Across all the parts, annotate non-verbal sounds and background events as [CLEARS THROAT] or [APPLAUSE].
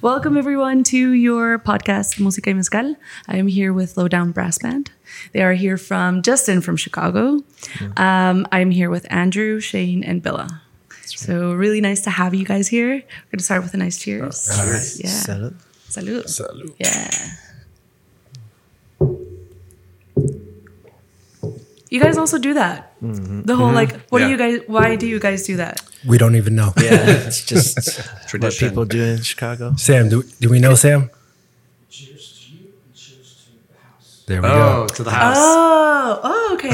Welcome everyone to your podcast Música y Mezcal. I am here with Lowdown Brass Band. They are here from Justin from Chicago. Um, I'm here with Andrew, Shane, and Billa. So really nice to have you guys here. We're gonna start with a nice cheers. All right. Yeah. Salud. Salud. Salud. Yeah. You guys also do that. The whole like, what do you guys? Why do you guys do that? We don't even know. Yeah, it's just [LAUGHS] what people do in Chicago. Sam, do, do we know Sam? There we Oh, go. to the house. Oh, oh, okay.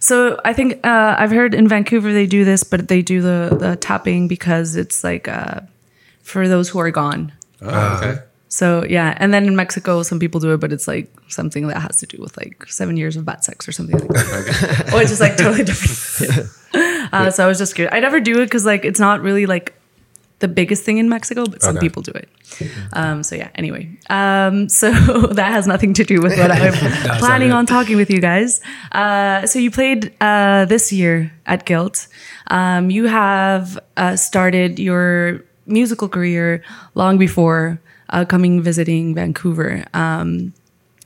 so I think uh, I've heard in Vancouver they do this, but they do the the tapping because it's like uh, for those who are gone. Oh, okay. So yeah, and then in Mexico, some people do it, but it's like something that has to do with like seven years of bad sex or something like that. [LAUGHS] or it's just like totally different. uh, so I was just curious. I never do it because like it's not really like the biggest thing in Mexico, but some Okay. people do it. Um, so yeah. Anyway, um, [LAUGHS] so [LAUGHS] that has nothing to do with what I'm planning on talking with you guys. Uh, so you played uh, this year at Guilt. Um, you have uh, started your musical career long before uh, coming visiting Vancouver. Um,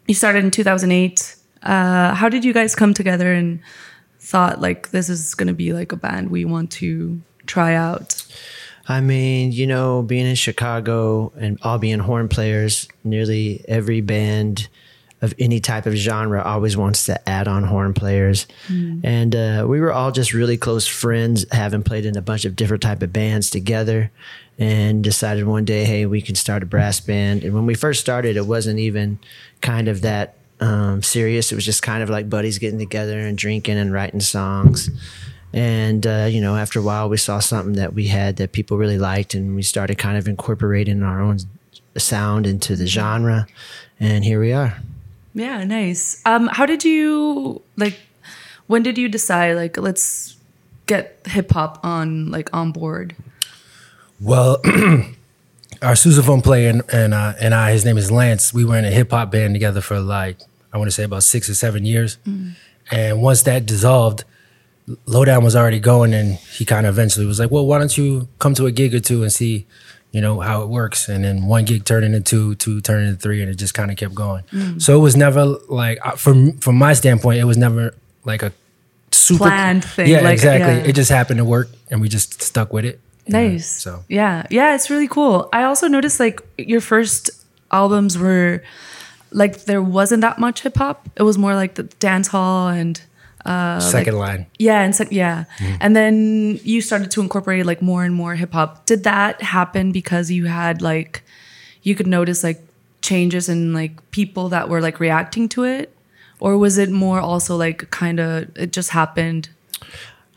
you started in 2008. Uh, how did you guys come together and thought like this is going to be like a band we want to try out? I mean, you know, being in Chicago and all being horn players, nearly every band of any type of genre always wants to add on horn players. And uh, we were all just really close friends, having played in a bunch of different type of bands together and decided one day, hey, we can start a brass band. And when we first started, it wasn't even kind of that um, serious. It was just kind of like buddies getting together and drinking and writing songs. And uh, you know, after a while, we saw something that we had that people really liked, and we started kind of incorporating our own sound into the genre. And here we are. Yeah, nice. Um, how did you like? When did you decide like let's get hip hop on like on board? Well, [CLEARS THROAT] our sousaphone player and, and, uh, and I, his name is Lance, we were in a hip hop band together for like, I want to say about six or seven years. And once that dissolved, Lowdown was already going and he kind of eventually was like, well, why don't you come to a gig or two and see, you know, how it works. And then one gig turned into two, two turned into three, and it just kind of kept going. So it was never like, from, from my standpoint, it was never like a super Planned thing, Yeah, like, exactly. yeah. It just happened to work and we just stuck with it. Nice. So yeah, yeah, it's really cool. I also noticed like your first albums were like there wasn't that much hip hop. It was more like the dance hall and uh, second line. yeah, and yeah, and then you started to incorporate like more and more hip hop. Did that happen because you had like you could notice like changes in like people that were like reacting to it, or was it more also like kind of it just happened?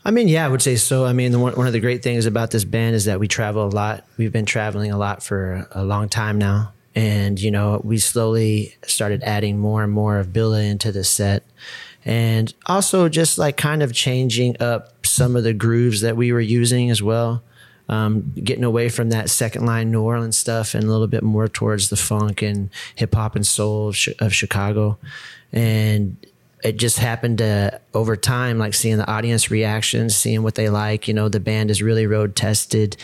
I mean, yeah, I would say so. I mean, one, one of the great things about this band is that we travel a lot. We've been traveling a lot for a long time now. And, you know, we slowly started adding more and more of Billa into the set. And also just like kind of changing up some of the grooves that we were using as well. Um, getting away from that second line New Orleans stuff and a little bit more towards the funk and hip hop and soul of, Chi- of Chicago. And it just happened to over time, like seeing the audience reactions, seeing what they like. You know, the band is really road tested.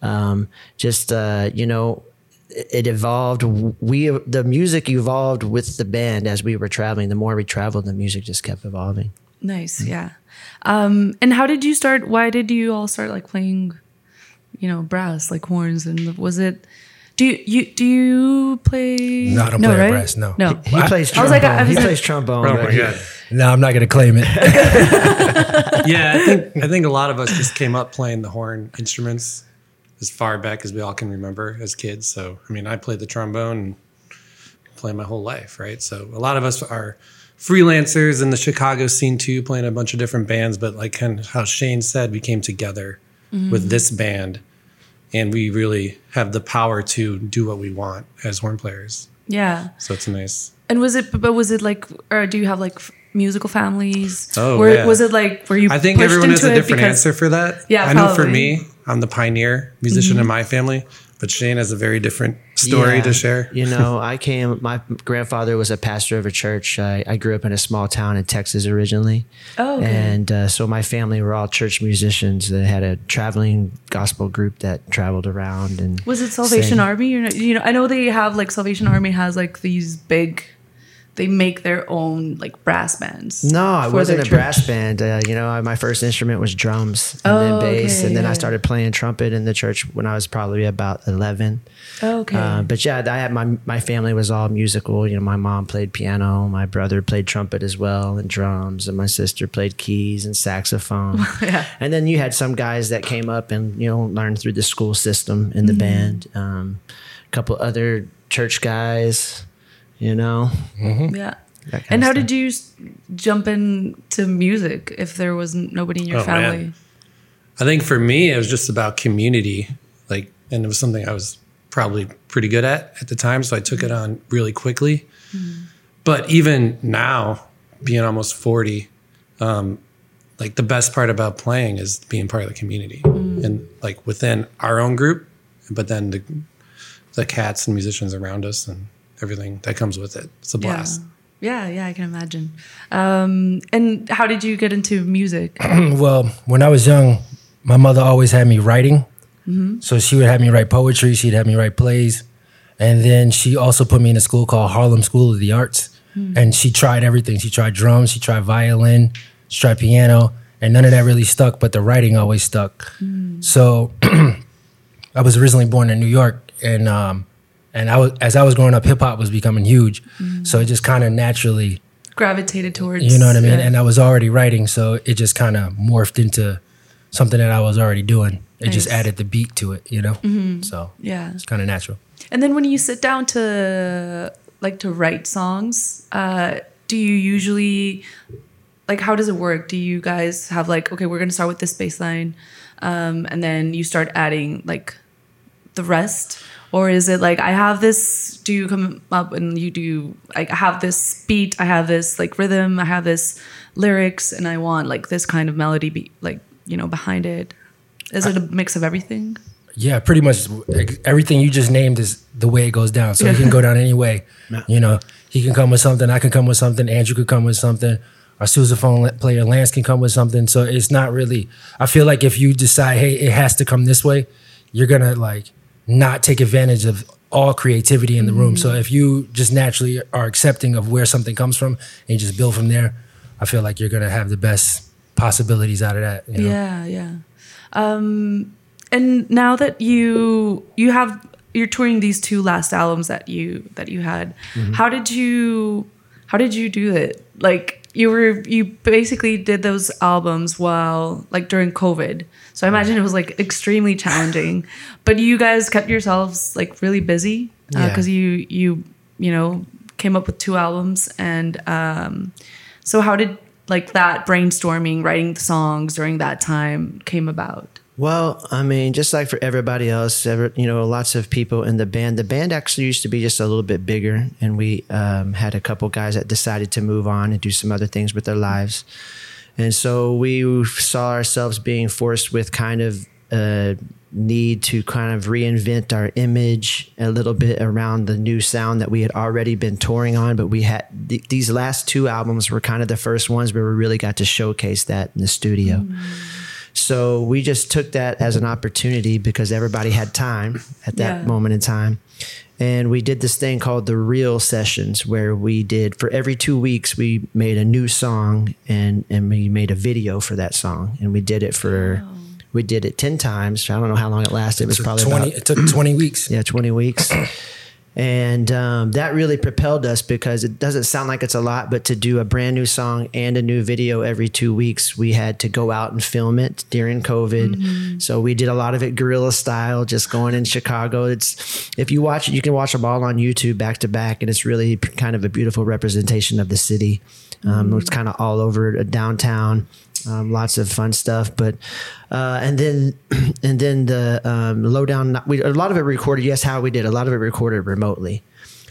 Um, just uh, you know, it evolved. We the music evolved with the band as we were traveling. The more we traveled, the music just kept evolving. Nice, yeah. Um, and how did you start? Why did you all start like playing, you know, brass like horns? And was it? Do you, you do you play? No, I don't play brass, no. no. He plays [LAUGHS] I was like, I- I he was- plays trombone. Oh my god. No, I'm not going to claim it. [LAUGHS] Yeah, I think I think a lot of us just came up playing the horn instruments as far back as we all can remember as kids. So I mean, I played the trombone and played my whole life, right? So a lot of us are freelancers in the Chicago scene too, playing a bunch of different bands. But like kind of how Shane said, we came together with mm-hmm. this band, and we really have the power to do what we want as horn players. Yeah. So it's nice. And was it? But was it like? Or do you have like musical families? Oh, Were- yeah. Was it like? Were you? I think everyone has a different because- answer for that. Yeah, I know for me, I'm the pioneer musician mm-hmm. in my family, but Shane has a very different story Yeah. to share. You know, I came. My grandfather was a pastor of a church. I, I grew up in a small town in Texas originally, Oh, okay. and uh, so my family were all church musicians. They had a traveling gospel group that traveled around and Was it Salvation sang. Army? You know, you know, I know they have like Salvation Army has like these big. They make their own like brass bands. No, I wasn't a brass band. Uh, you know, I- my first instrument was drums and Oh, then bass, okay, and then I started playing trumpet in the church when I was probably about eleven. Oh, okay. Uh, but yeah, I had my my family was all musical. You know, my mom played piano, my brother played trumpet as well, and drums, and my sister played keys and saxophone. [LAUGHS] Yeah. And then you had some guys that came up and you know learned through the school system in the Mm-hmm. band. Um, a couple other church guys, you know. Mm-hmm. yeah. that kind And how stuff. did you s- jump into music if there was n- nobody in your Oh, man. family? I think for me, it was just about community, like, and it was something I was probably pretty good at at the time, so I took it mm-hmm. on really quickly. Mm-hmm. But even now, being almost forty, um, like the best part about playing is being part of the community mm. and like within our own group, but then the the cats and musicians around us and everything that comes with it. It's a blast. Yeah, yeah, I can imagine. Um, and how did you get into music? [CLEARS THROAT] Well, when I was young, my mother always had me writing. So she would have me write poetry. She'd have me write plays, and then she also put me in a school called Harlem School of the Arts. And she tried everything. She tried drums. She tried violin. She tried piano, and none of that really stuck. But the writing always stuck. So [CLEARS THROAT] I was originally born in New York, and um, and I was as I was growing up, hip hop was becoming huge. So it just kind of naturally Gravitated towards you know what I mean? yeah. And I was already writing, so it just kind of morphed into something that I was already doing. It just Nice. Mm-hmm. added the beat to it, you know? So yeah. it's kind of natural. And then when you sit down to like to write songs, uh, do you usually like how does it work? Do you guys have like okay, we're gonna start with this bass line, um, and then you start adding like the rest, or is it like I have this? Do you come up and you do like I have this beat, I have this like rhythm, I have this lyrics, and I want like this kind of melody, be like you know behind it. Is it a mix of everything? Yeah, pretty much everything you just named is the way it goes down. So it can go down any way. [LAUGHS] You know, he can come with something, I can come with something, Andrew could come with something, our sousaphone player Lance can come with something. So it's not really. I feel like if you decide, hey, it has to come this way, you're gonna like not take advantage of all creativity in the room. So if you just naturally are accepting of where something comes from and you just build from there, I feel like you're gonna have the best possibilities out of that. You know? Yeah, yeah. Um, and now that you you have you're touring these two last albums that you that you had, how did you how did you do it? Like you were you basically did those albums while like during COVID. So I imagine it was like extremely challenging. [LAUGHS] But you guys kept yourselves like really busy Yeah. because you you you know came up with two albums and um, so how did like that brainstorming, writing the songs during that time came about? Well, I mean, just like for everybody else, ever, you know, lots of people in the band. The band actually used to be just a little bit bigger, and we um, had a couple guys that decided to move on and do some other things with their lives. And so we saw ourselves being forced with kind of a need to kind of reinvent our image a little bit around the new sound that we had already been touring on. But we had th- these last two albums were kind of the first ones where we really got to showcase that in the studio. So we just took that as an opportunity because everybody had time at that Yeah. moment in time. And we did this thing called the Real Sessions, where we did for every two weeks we made a new song and and we made a video for that song, and we did it for we did it ten times. I don't know how long it lasted. It was It took probably 20, about it took 20 weeks. yeah, 20 weeks. And um, that really propelled us because it doesn't sound like it's a lot, but to do a brand new song and a new video every two weeks, we had to go out and film it during COVID. So we did a lot of it guerrilla style, just going in Chicago. It's if you watch it, you can watch them all on YouTube back to back, and it's really kind of a beautiful representation of the city. Um, It's kind of all over downtown um, lots of fun stuff. But uh, and then [CLEARS THROAT] and then the um, lowdown. We a lot of it recorded. Yes, how we did a lot of it recorded remotely.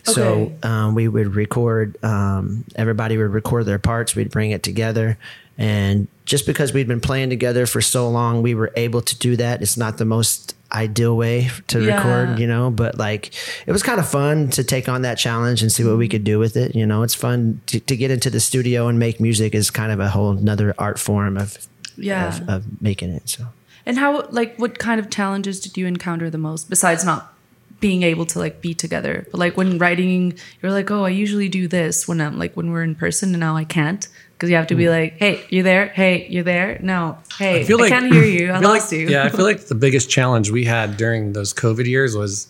So um, we would record. Um, everybody would record their parts. We'd bring it together, and just because we'd been playing together for so long, we were able to do that. It's not the most ideal way to Yeah. record, you know, but like it was kind of fun to take on that challenge and see what we mm-hmm. could do with it. You know, it's fun to, to get into the studio and make music is kind of a whole nother art form of, Yeah. of, of making it. So. And how like what kind of challenges did you encounter the most besides not being able to like be together? But like when writing, you're like, oh, I usually do this when I'm like when we're in person, and now I can't because you have to be like, hey, you there? Hey, you there? No, hey, I, can't hear you. I, feel lost like, you. Yeah, I feel [LAUGHS] like the biggest challenge we had during those COVID years was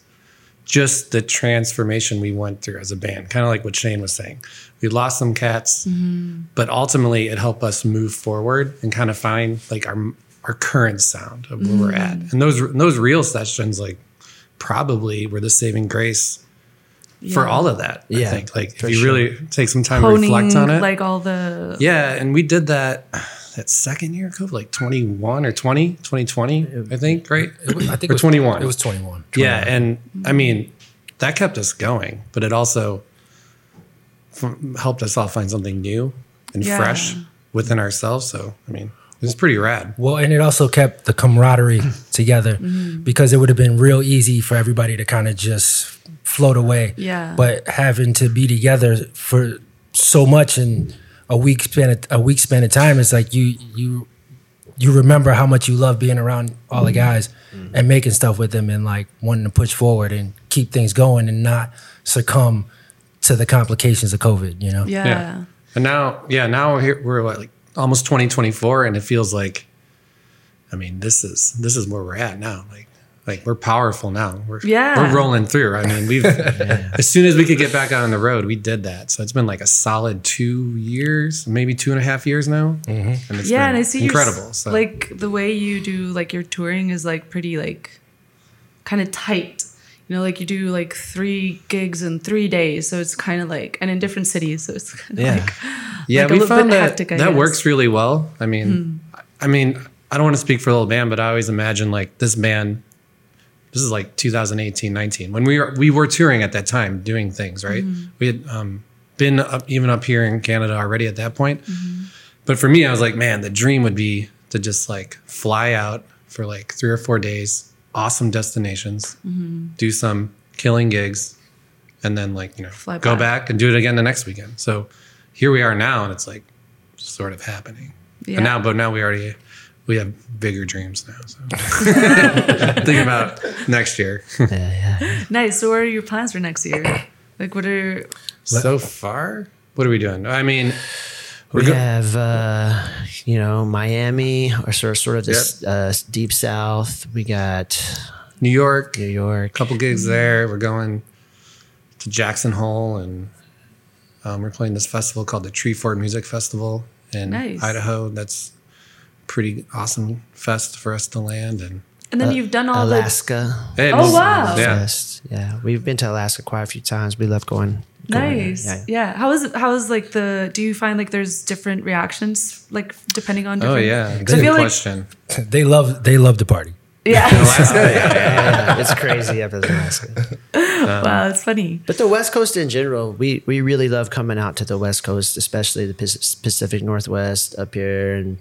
just the transformation we went through as a band. Kind of like what Shane was saying. We lost some cats, Mm-hmm. but ultimately it helped us move forward and kind of find like our our current sound of where we're at. Mm. And those and those real sessions like probably were the saving grace for all of that. I Yeah, think like if you sure. really take some time to honing reflect on it. like all the Yeah, and we did that that second year of COVID, like 21 or 20, 2020, I think, right? It was- I think or it was 21. It was 21. yeah, and I mm-hmm. mean, that kept us going, but it also f- helped us all find something new and Yeah. fresh within ourselves. So, I mean, it was pretty rad. Well, and it also kept the camaraderie [CLEARS THROAT] together Mm-hmm. because it would have been real easy for everybody to kind of just float away. Yeah. But having to be together for so much in a week span of, a week span of time, it's like you you you remember how much you love being around all the guys and making stuff with them and like wanting to push forward and keep things going and not succumb to the complications of COVID. You know. yeah. And now, yeah, now we're here, we're like almost 2024 and it feels like I mean, this is this is where we're at now. Like like we're powerful now. We're Yeah. we're rolling through. I mean, we've [LAUGHS] as soon as we could get back out on the road, we did that. So it's been like a solid two years, maybe two and a half years now. Mm-hmm. And it's yeah, and I see incredible. So. Like the way you do like your touring is like pretty like kind of tight. You know, like you do like three gigs in three days, so it's kind of like, and in different cities, so it's [LAUGHS] Yeah. like yeah, like a we little found that hectic, that guess. Works really well. I mean, I mean, I don't want to speak for the whole band, but I always imagine like this band. This is like 2018, 19 when we were we were touring at that time, doing things right. Mm-hmm. We had um, been up, even up here in Canada already at that point. Mm-hmm. But for me, I was like, man, the dream would be to just like fly out for like three or four days, awesome destinations, Mm-hmm. do some killing gigs, and then like you know Fly go back. back and do it again the next weekend. So here we are now, and it's like sort of happening. Yeah. And now, but now we already we have bigger dreams now. So [LAUGHS] [LAUGHS] think about next year. [LAUGHS] Yeah, yeah. nice. So, what are your plans for next year? Like, what are so far, what are we doing? I mean, we're We go- have, uh, you know, Miami or sort of, sort of this uh, deep south. We got New York, New York. a couple gigs there. We're going to Jackson Hole, and um, we're playing this festival called the Treefort Music Festival in Nice. Idaho. That's pretty awesome fest for us to land and. and then you've done all Alaska. Hey, Oh, wow. Yeah, Fest. Yeah, we've been to Alaska quite a few times. We love going. The going there. nice. Yeah. Yeah. How is how is like the? Do you find like there's different reactions like depending on? Oh Different, yeah, 'Cause I good feel like question. [LAUGHS] They love they love the party. [LAUGHS] [LAUGHS] yeah. Yeah, it's crazy up in Alaska. wow, it's funny. But the West Coast in general, we we really love coming out to the West Coast, especially the Pacific Northwest up here in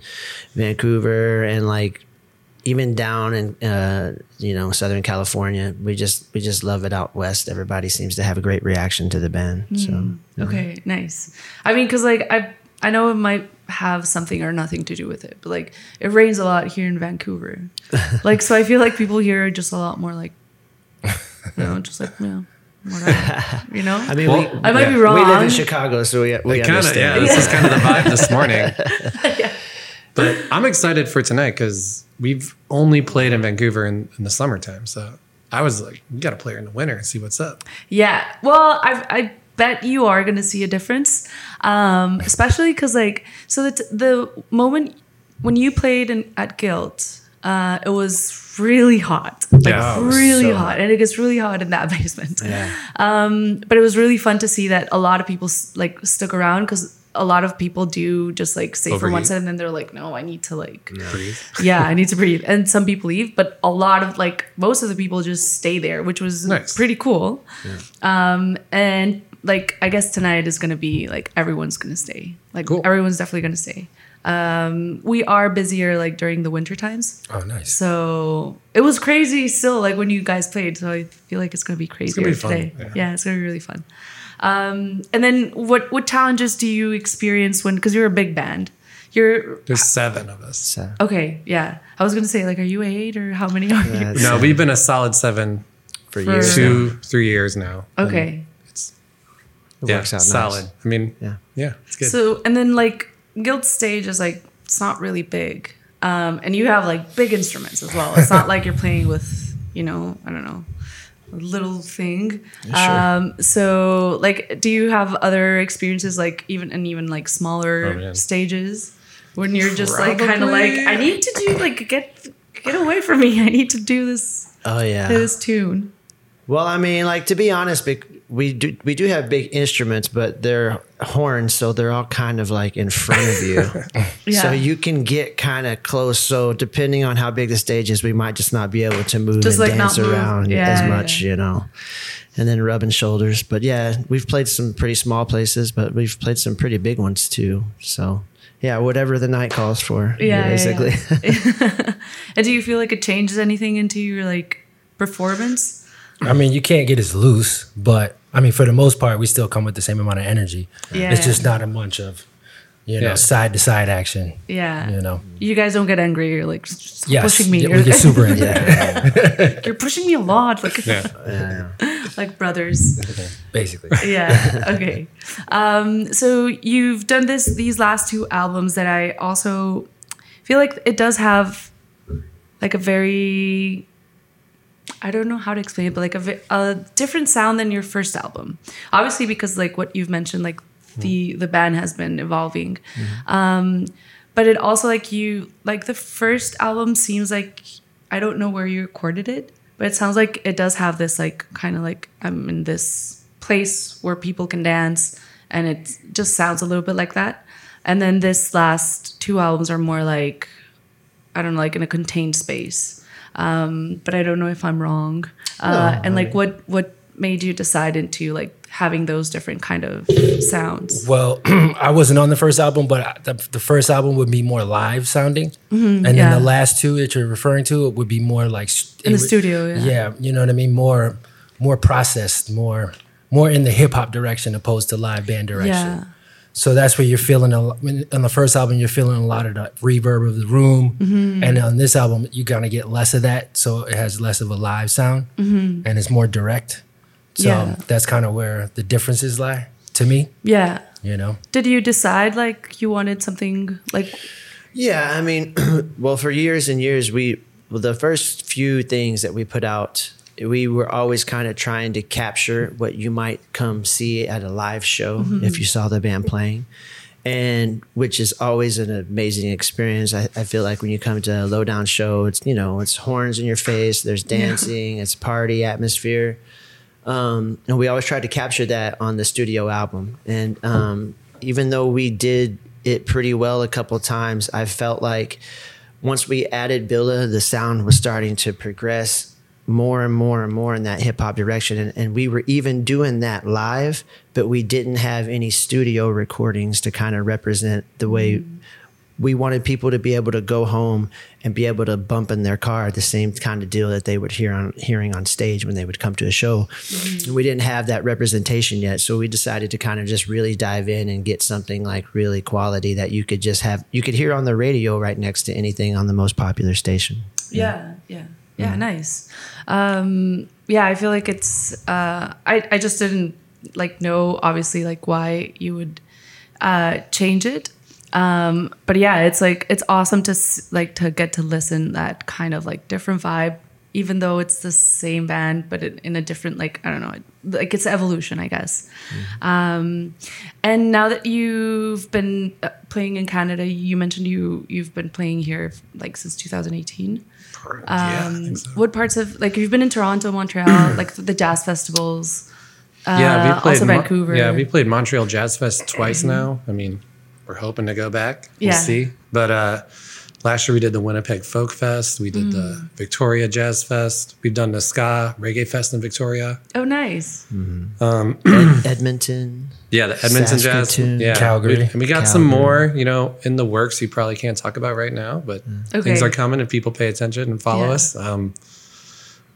Vancouver and like even down in uh, you know Southern California. We just we just love it out west. Everybody seems to have a great reaction to the band. So Okay, nice. I mean, because like I I know it might have something or nothing to do with it, but like it rains a lot here in Vancouver. [LAUGHS] like so, I feel like people here are just a lot more like, you know, just like you know, whatever, you know. I mean, Well, we, I might be wrong. we live in Chicago, so we we kind of yeah, understand. This is kind of the vibe this [LAUGHS] morning. [LAUGHS] But I'm excited for tonight because we've only played in Vancouver in, in the summertime. So I was like, we got to play her in the winter and see what's up. Yeah. Well, I I bet you are going to see a difference, um, especially because like so the the moment when you played in, at Guilt, uh, it was really hot, like Yeah, it was really so hot, hot. and it gets really hot in that [LAUGHS] basement. Yeah. Um, but it was really fun to see that a lot of people like stuck around because a lot of people do just like stay for one Overheat. set and then they're like, no, I need to like Breathe. [LAUGHS] yeah, I need to breathe. And some people leave, but a lot of like most of the people just stay there, which was Nice. pretty cool. Um, and like I guess tonight is gonna be like everyone's gonna stay. Like Cool. everyone's definitely gonna stay. Um, we are busier like during the winter times. Oh, nice. So it was crazy still, like when you guys played. So I feel like it's gonna be crazier gonna be fun, today. yeah. Yeah. it's gonna be really fun. Um, and then what what challenges do you experience when because you're a big band? You're There's seven of us. So, okay, yeah. I was gonna say like, are you eight or how many are you? yeah, it's, No, uh, we've been a solid seven, for For- years. two, three years now. and Okay. It's It yeah, works out nice. solid. I mean, Yeah. yeah, it's good. So and then like Guilt stage is like it's not really big, um, and you have like big instruments as well. It's not like you're playing with you know I don't know a little thing. Um, so like, do you have other experiences like even and even like smaller Oh, stages when you're just like kind of like I need to do like get get away from me. [LAUGHS] I need to do this Oh yeah. this tune. Well, I mean, like to be honest, we do we do have big instruments, but they're horns, so they're all kind of like in front of you. [LAUGHS] Yeah. So you can get kind of close. So depending on how big the stage is, we might just not be able to move Just, and like, dance around Yeah, as much, yeah. you know. And then rubbing shoulders, but yeah, we've played some pretty small places, but we've played some pretty big ones too. So yeah, whatever the night calls for, Yeah, yeah, basically. [LAUGHS] [LAUGHS] And do you feel like it changes anything into your like performance? I mean, you can't get as loose, but I mean, for the most part, we still come with the same amount of energy. Yeah. It's just not a bunch of, you know, Yeah. side to side action. Yeah. You know. You guys don't get angry. You're like "Stop Yes, pushing me. [LAUGHS] yeah, You're, we get super into that, you're pushing me a lot. Like yeah. yeah. [LAUGHS] like brothers. basically. Yeah. Okay. Um, so you've done this these last two albums that I also feel like it does have like a very I don't know how to explain it, but like a, a different sound than your first album. Obviously, because like what you've mentioned, like the the band has been evolving. Um, but it also like you like the first album seems like I don't know where you recorded it, but it sounds like it does have this like kind of like I'm in this place where people can dance, and it just sounds a little bit like that. And then this last two albums are more like I don't know, like in a contained space. Um, but I don't know if I'm wrong. Uh, and like, what what made you decide into like having those different kind of sounds? Well, [CLEARS THROAT] I wasn't on the first album, but the, the first album would be more live sounding, and then the last two that you're referring to it would be more like st- In the studio, yeah. Yeah, you know what I mean. More, more processed, more, more in the hip hop direction opposed to live band direction. Yeah. So that's where you're feeling a lo- on the first album. You're feeling a lot of the reverb of the room, Mm-hmm. and on this album you're gonna get less of that. So it has less of a live sound, and it's more direct. So Mm-hmm. Yeah. that's kind of where the differences lie to me. Yeah. You know. Did you decide like you wanted something like Yeah, I mean, [CLEARS THROAT] well, for years and years, we well, the first few things that we put out, we were always kind of trying to capture what you might come see at a live show if you saw the band playing, and which is always an amazing experience. I, I feel like when you come to a lowdown show, it's you know it's horns in your face, there's dancing, it's party atmosphere. Um, and we always tried to capture that on the studio album. And um, even though we did it pretty well a couple times, I felt like once we added Billa, the sound was starting to progress more and more and more in that hip hop direction. And, and we were even doing that live, but we didn't have any studio recordings to kind of represent the way mm-hmm. we wanted people to be able to go home and be able to bump in their car the same kind of deal that they would hear on hearing on stage when they would come to a show. And we didn't have that representation yet, so we decided to kind of just really dive in and get something like really quality that you could just have you could hear on the radio right next to anything on the most popular station. Yeah, yeah, yeah. Yeah, nice. Um, yeah, I feel like it's. Uh, I I just didn't like know obviously like why you would uh, change it. Um, but yeah, it's like it's awesome to like to get to listen that kind of like different vibe, even though it's the same band, but in, in a different like I don't know, like it's evolution, I guess. Um, and now that you've been uh, playing in Canada, you mentioned you you've been playing here like since 2018 yeah, I um, think so. what parts of like you've been in Toronto, Montreal, [CLEARS THROAT] like the jazz festivals? yeah, uh, we played also Mon- Vancouver. yeah, we played Montreal Jazz Fest twice now. I mean, we're hoping to go back. We'll Yeah. see. But uh, last year we did the Winnipeg Folk Fest. We did the Victoria Jazz Fest. We've done the Ska Reggae Fest in Victoria. Oh, nice. Ed- [CLEARS THROAT] Edmonton. Yeah, the Edmonton Jazz. Yeah, Calgary. We, and we got some more, you know, in the works. You probably can't talk about right now, but Okay. things are coming and people pay attention and follow Yeah. us. Um,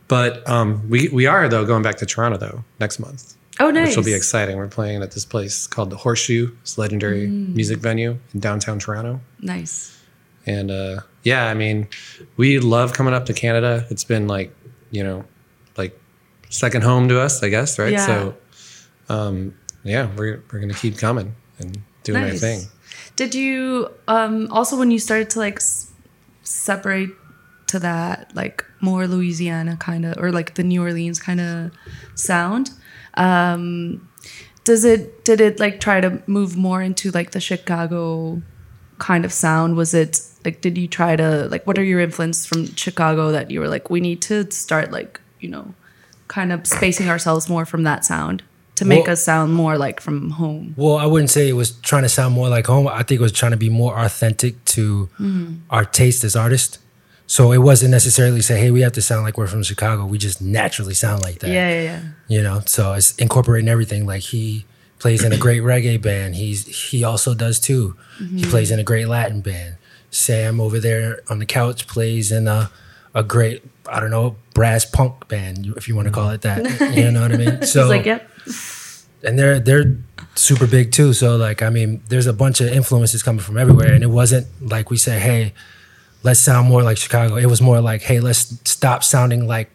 but um, we we are though going back to Toronto though next month. Oh, nice. which will be exciting. We're playing at this place called the Horseshoe. It's a legendary Mm. music venue in downtown Toronto. Nice. And uh, yeah, I mean, we love coming up to Canada. It's been like, you know, like second home to us, I guess, right? Yeah. So, um, yeah, we're we're gonna keep coming and doing our thing. Did you um also when you started to like s- separate to that like more Louisiana kind of or like the New Orleans kind of sound? Um does it did it like try to move more into like the Chicago kind of sound? Was it like did you try to like what are your influences from Chicago that you were like we need to start like, you know, kind of spacing ourselves more from that sound to make Well- us sound more like from home? Well, I wouldn't say it was trying to sound more like home. I think it was trying to be more authentic to mm-hmm. our taste as artists. So it wasn't necessarily say, "Hey, we have to sound like we're from Chicago." We just naturally sound like that. Yeah, yeah, yeah. you know so it's incorporating everything like he plays in a great reggae band he's he also does too he mm-hmm. plays in a great latin band sam over there on the couch plays in a, a great i don't know brass punk band if you want to call it that [LAUGHS] you know what i mean so like, yep. And they're they're super big too so like i mean there's a bunch of influences coming from everywhere and it wasn't like we say hey let's sound more like chicago it was more like hey let's stop sounding like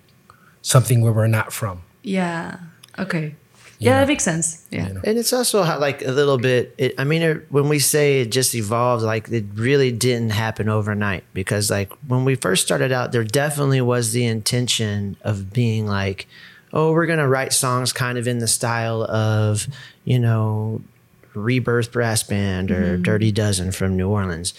something where we're not from Yeah. Okay. Yeah, that makes sense. Yeah. And it's also how, like a little bit. It, I mean, it, when we say it just evolved, like it really didn't happen overnight. Because like when we first started out, there definitely was the intention of being like, oh, we're gonna write songs kind of in the style of, you know, Rebirth Brass Band or mm-hmm. Dirty Dozen from New Orleans.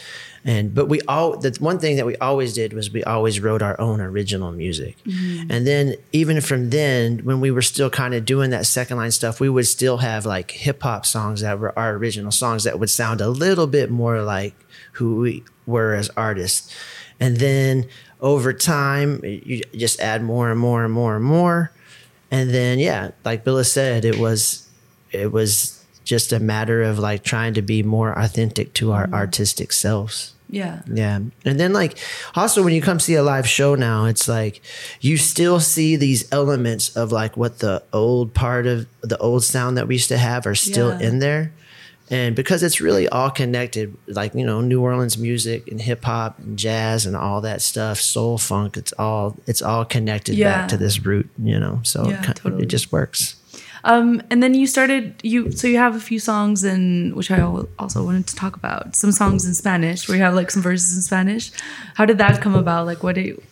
And but we all the one thing that we always did was we always wrote our own original music. Mm-hmm. And then even from then, when we were still kind of doing that second line stuff, we would still have like hip hop songs that were our original songs that would sound a little bit more like who we were as artists. And then over time, you just add more and more and more and more. And then yeah, like Billa said, it was it was just a matter of like trying to be more authentic to our mm-hmm. artistic selves. Yeah. Yeah. And then like also when you come see a live show now, it's like you still see these elements of like what the old part of the old sound that we used to have are still Yeah. in there. And because it's really all connected, like, you know, New Orleans music and hip hop and jazz and all that stuff, soul funk, it's all it's all connected Yeah. back to this root, you know. So Yeah, it, totally. it just works. Um, and then you started you so you have a few songs in which I also wanted to talk about some songs in Spanish where you have like some verses in Spanish. How did that come about? Like, what did you,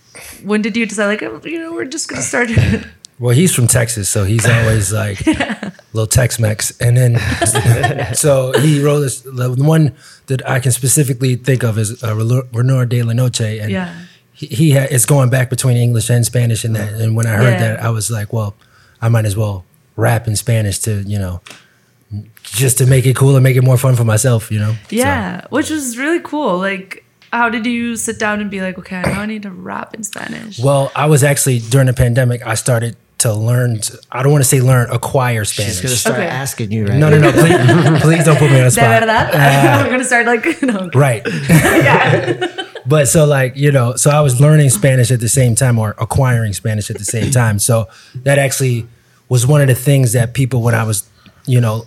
when did you decide like oh, you know we're just gonna start? [LAUGHS] Well, he's from Texas, so he's always like [LAUGHS] little Tex-Mex, and then [LAUGHS] so he wrote this. The one that I can specifically think of is uh, Ranura de la Noche, and Yeah. he, he ha- it's going back between English and Spanish, and that. And when I heard Yeah. that, I was like, well, I might as well rap in Spanish to you know, just to make it cool and make it more fun for myself, you know. So- yeah, which was really cool. Like, how did you sit down and be like, okay, now I need to rap in Spanish? Well, I was actually during the pandemic. I started to learn. To, I don't want to say learn, acquire Spanish. She's gonna start Okay. asking you right No, no, no. Please, please don't put me on the [LAUGHS] De spot. verdad? Uh, [LAUGHS] I'm gonna start like [LAUGHS] no. Right. but so like, you know, so I was learning Spanish at the same time or acquiring Spanish at the same time. So that actually was one of the things that people when I was, you know,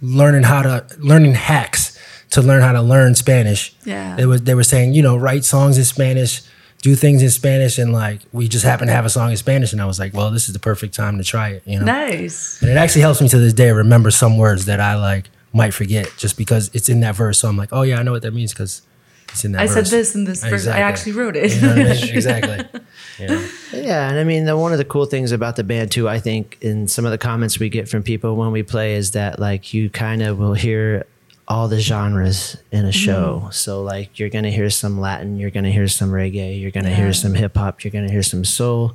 learning how to learning hacks to learn how to learn Spanish. Yeah. It was they were saying, you know, write songs in Spanish, do things in Spanish and like we just happened to have a song in Spanish and I was like, well, this is the perfect time to try it, you know. Nice. And it actually helps me to this day remember some words that I like might forget just because it's in that verse. So I'm like, oh yeah, I know what that means because it's in that I verse. said this in this verse. I actually wrote it. You know what I mean? [LAUGHS] exactly. You know? Yeah, and I mean, the, one of the cool things about the band too, I think, in some of the comments we get from people when we play, is that like you kind of will hear all the genres in a mm-hmm. show. So like you're gonna hear some Latin, you're gonna hear some reggae, you're gonna Yeah. hear some hip hop, you're gonna hear some soul.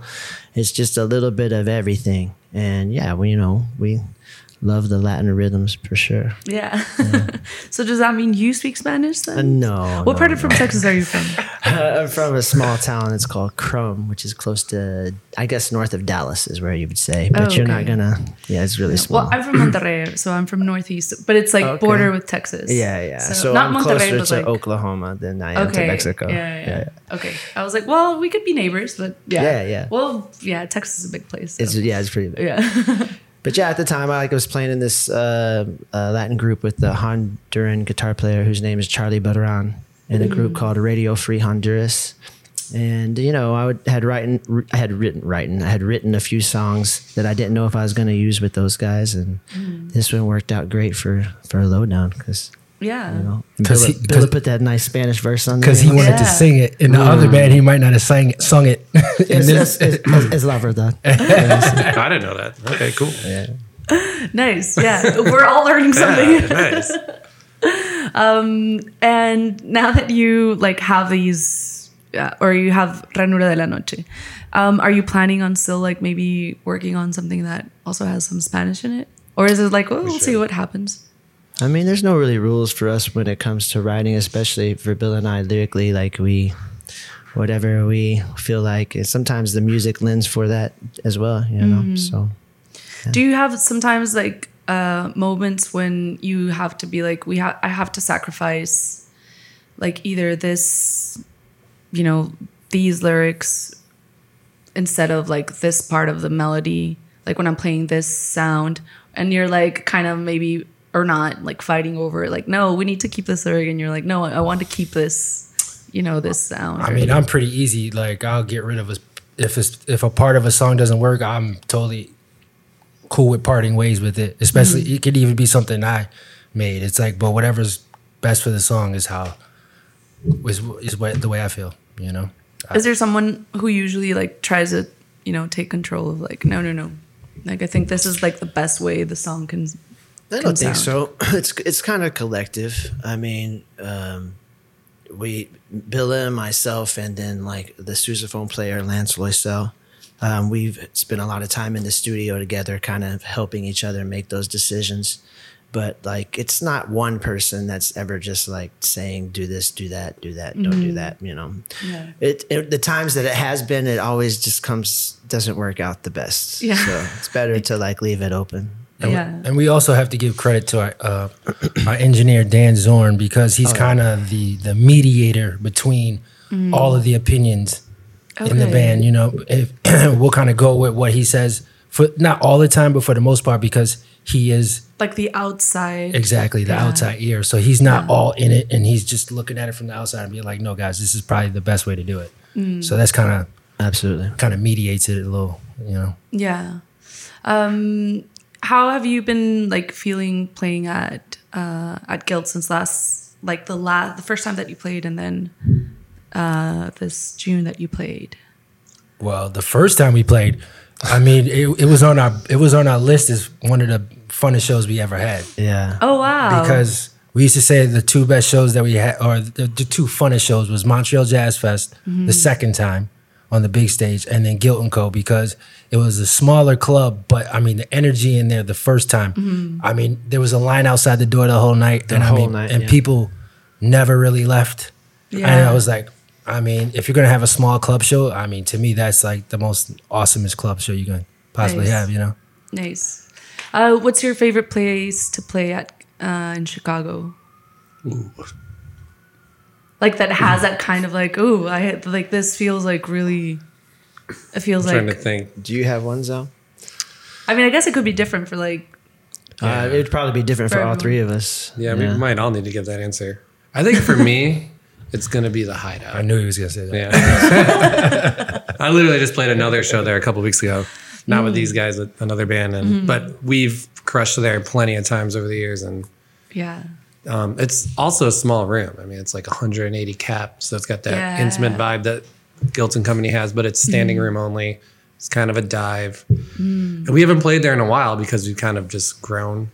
It's just a little bit of everything, and yeah, we you know we love the Latin rhythms for sure. Yeah. [LAUGHS] so does that mean you speak Spanish then? Uh, no. what no, part of from Texas are you from? [LAUGHS] I'm from a small town. It's called Krum, which is close to, I guess, north of Dallas is where you would say. But Oh, you're not gonna. Yeah, it's really small. Well, I'm from Monterrey, so I'm from Northeast, but it's like Okay. border with Texas. yeah, yeah. So, So, not I'm Monterrey, closer but to like Oklahoma than I am okay, to Mexico. Yeah yeah, yeah, Okay, I was like, well, we could be neighbors, but yeah, Yeah, yeah. Well, yeah, Texas is a big place. so- It's yeah, it's pretty big. yeah. [LAUGHS] But yeah, at the time, I like was playing in this uh, uh, Latin group with the Honduran guitar player whose name is Charlie Butteran in a group called Radio Free Honduras. And you know, I would, had written, I had written, writing, I had written a few songs that I didn't know if I was going to use with those guys, and this one worked out great for for a lowdown because yeah. you know, 'Cause Billa, he- Billa 'cause- put that nice Spanish verse on there. because he wanted to sing it. In the other band, he might not have sang it, sung it. In [LAUGHS] It's, this- it's, it's, it's la verdad. [LAUGHS] I didn't know that. Okay, cool. Yeah. [LAUGHS] Nice. Yeah. We're all learning something. Yeah, nice. And now that you like have these, uh, or you have Ranura de la Noche, um, are you planning on still like maybe working on something that also has some Spanish in it, or is it like, oh, we'll see what happens? I mean, there's no really rules for us when it comes to writing, especially for Bill and I lyrically. Like we, whatever we feel like. And sometimes the music lends for that as well, you know. So Do you have sometimes like uh, moments when you have to be like, we have, I have to sacrifice, like either this, you know, these lyrics instead of like this part of the melody, like when I'm playing this sound, and you're like kind of maybe or not like fighting over it, like no, we need to keep this lyric, and you're like no, I want to keep this, you know, this sound. I mean, I'm pretty easy. Like I'll get rid of a if it's if a part of a song doesn't work, I'm totally cool with parting ways with it. Especially mm-hmm. it could even be something I made. It's like, but whatever's best for the song is how is is what the way I feel. You know. Is there someone who usually like tries to, you know, take control of like, no, no, no. Like I think this is like the best way the song can. I don't think sound. so. [CLEARS THROAT] It's it's kind of collective. I mean, um, we Bill and myself, and then like the sousaphone player Lance Loisel. Um, we've spent a lot of time in the studio together, kind of helping each other make those decisions. But like, it's not one person that's ever just like saying, "Do this, do that, do that, don't do that." You know, Yeah. it, it the times that it has been, it always just comes doesn't work out the best. Yeah. So it's better [LAUGHS] to like leave it open. And, Yeah. and we also have to give credit to our, uh, [CLEARS THROAT] our engineer Dan Zorn because he's kind of the the mediator between all of the opinions in the band. You know, if, [CLEARS THROAT] we'll kind of go with what he says for not all the time, but for the most part because he is Like the outside. exactly the Yeah. outside ear. So he's not all in it, and he's just looking at it from the outside and being like, "No, guys, this is probably the best way to do it." So that's kind of Absolutely. kind of mediates it a little, you know. Yeah. Um, how have you been like feeling playing at uh, at Guilt since last like the last the first time that you played and then uh, this June that you played? Well, the first time we played, I mean, it, it was on our it was on our list as one of the funnest shows we ever had Yeah. Oh wow! because we used to say the two best shows that we had, or the, the two funnest shows, was Montreal Jazz Fest the second time on the big stage, and then Guilt and Co. because it was a smaller club, but I mean the energy in there the first time. I mean, there was a line outside the door the whole night, and I mean, night, and yeah. people never really left. And Yeah. I was like, I mean, if you're gonna have a small club show, I mean, to me, that's like the most awesomest club show you can possibly Nice. have. You know, nice. Uh, what's your favorite place to play at uh, in Chicago? Like that has mm-hmm. that kind of like oh I had- like this feels like really. It feels like. I'm trying to think. Do you have one, Zell? I mean I guess it could be different for like Uh, it would probably be different for, For all everyone. three of us. Yeah, we might all need to give that answer. I think for me, [LAUGHS] it's gonna be the hideout. I knew he was gonna say that. Yeah. [LAUGHS] I literally just played another show there a couple weeks ago. Not with mm. these guys, with another band, and mm-hmm. but we've crushed there plenty of times over the years, and yeah um, it's also a small room. I mean, it's like 180 cap, so it's got that Yeah. intimate vibe that Guilt and Company has, but it's standing mm. room only. It's kind of a dive, mm. and we haven't played there in a while because we've kind of just grown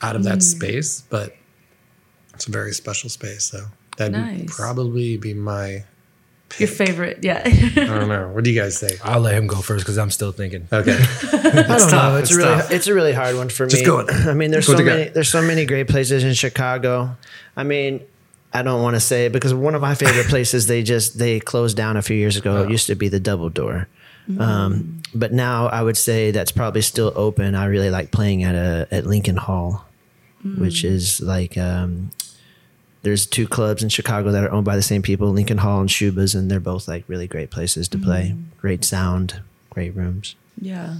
out of that mm. space. But it's a very special space, so that'd Nice. probably be my Your favorite, yeah. I don't know. What do you guys say? I'll let him go first because I'm still thinking. Okay. [LAUGHS] I don't tough, know. It's, it's a really tough. it's a really hard one for Just me. go with it. [CLEARS THROAT] I mean, there's Go so with many gut. there's so many great places in Chicago. I mean, I don't want to say it because one of my favorite places they just they closed down a few years ago. It used to be the Double Door. Um, but now I would say that's probably still open. I really like playing at a at Lincoln Hall, which is like um, there's two clubs in Chicago that are owned by the same people, Lincoln Hall and Schubas, and they're both like really great places to play. Mm-hmm. Great sound, great rooms. yeah.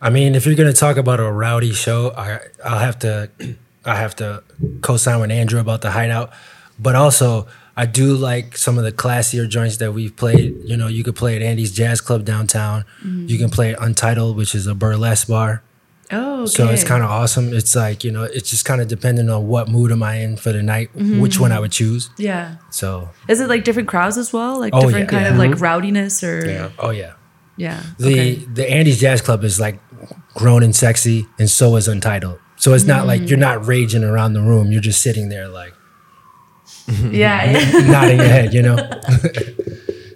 I mean, if you're gonna talk about a rowdy show, I I'll have to [CLEARS THROAT] I have to co-sign with Andrew about the hideout, but also I do like some of the classier joints that we've played. You know, you could play at Andy's Jazz Club downtown. Mm-hmm. You can play at Untitled, which is a burlesque bar. Oh, okay. So it's kind of awesome. It's like you know, it's just kind of depending on what mood am I in for the night, mm-hmm. which one I would choose. yeah. So, Is it like different crowds as well? Like Oh, different yeah. kind of like mm-hmm. rowdiness or Yeah. oh yeah, yeah. the okay. the Andy's Jazz Club is like grown and sexy, and so is Untitled. So it's not like you're not mm. raging around the room. You're just sitting there like [LAUGHS] yeah. yeah. nodding your head, you know. [LAUGHS]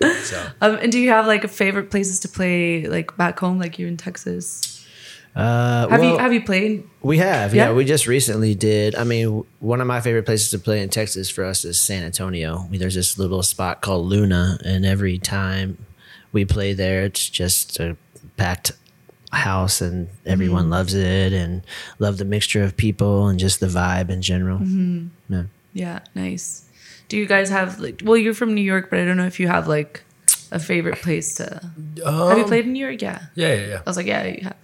[LAUGHS] um, and do you have like a favorite places to play like back home, like you in Texas? Uh, Have you have you played? We have, yeah. Yeah? We just recently did. I mean, one of my favorite places to play in Texas for us is San Antonio. There's this little spot called Luna, and every time we play there, it's just a packed house, and everyone mm-hmm. loves it, and love the mixture of people and just the vibe in general. Mm-hmm. Yeah. Yeah, nice. Do you guys have like? Well, you're from New York, but I don't know if you have like a favorite place to. Um, have you played in New York? Yeah. Yeah, yeah, yeah. I was like, yeah, you have.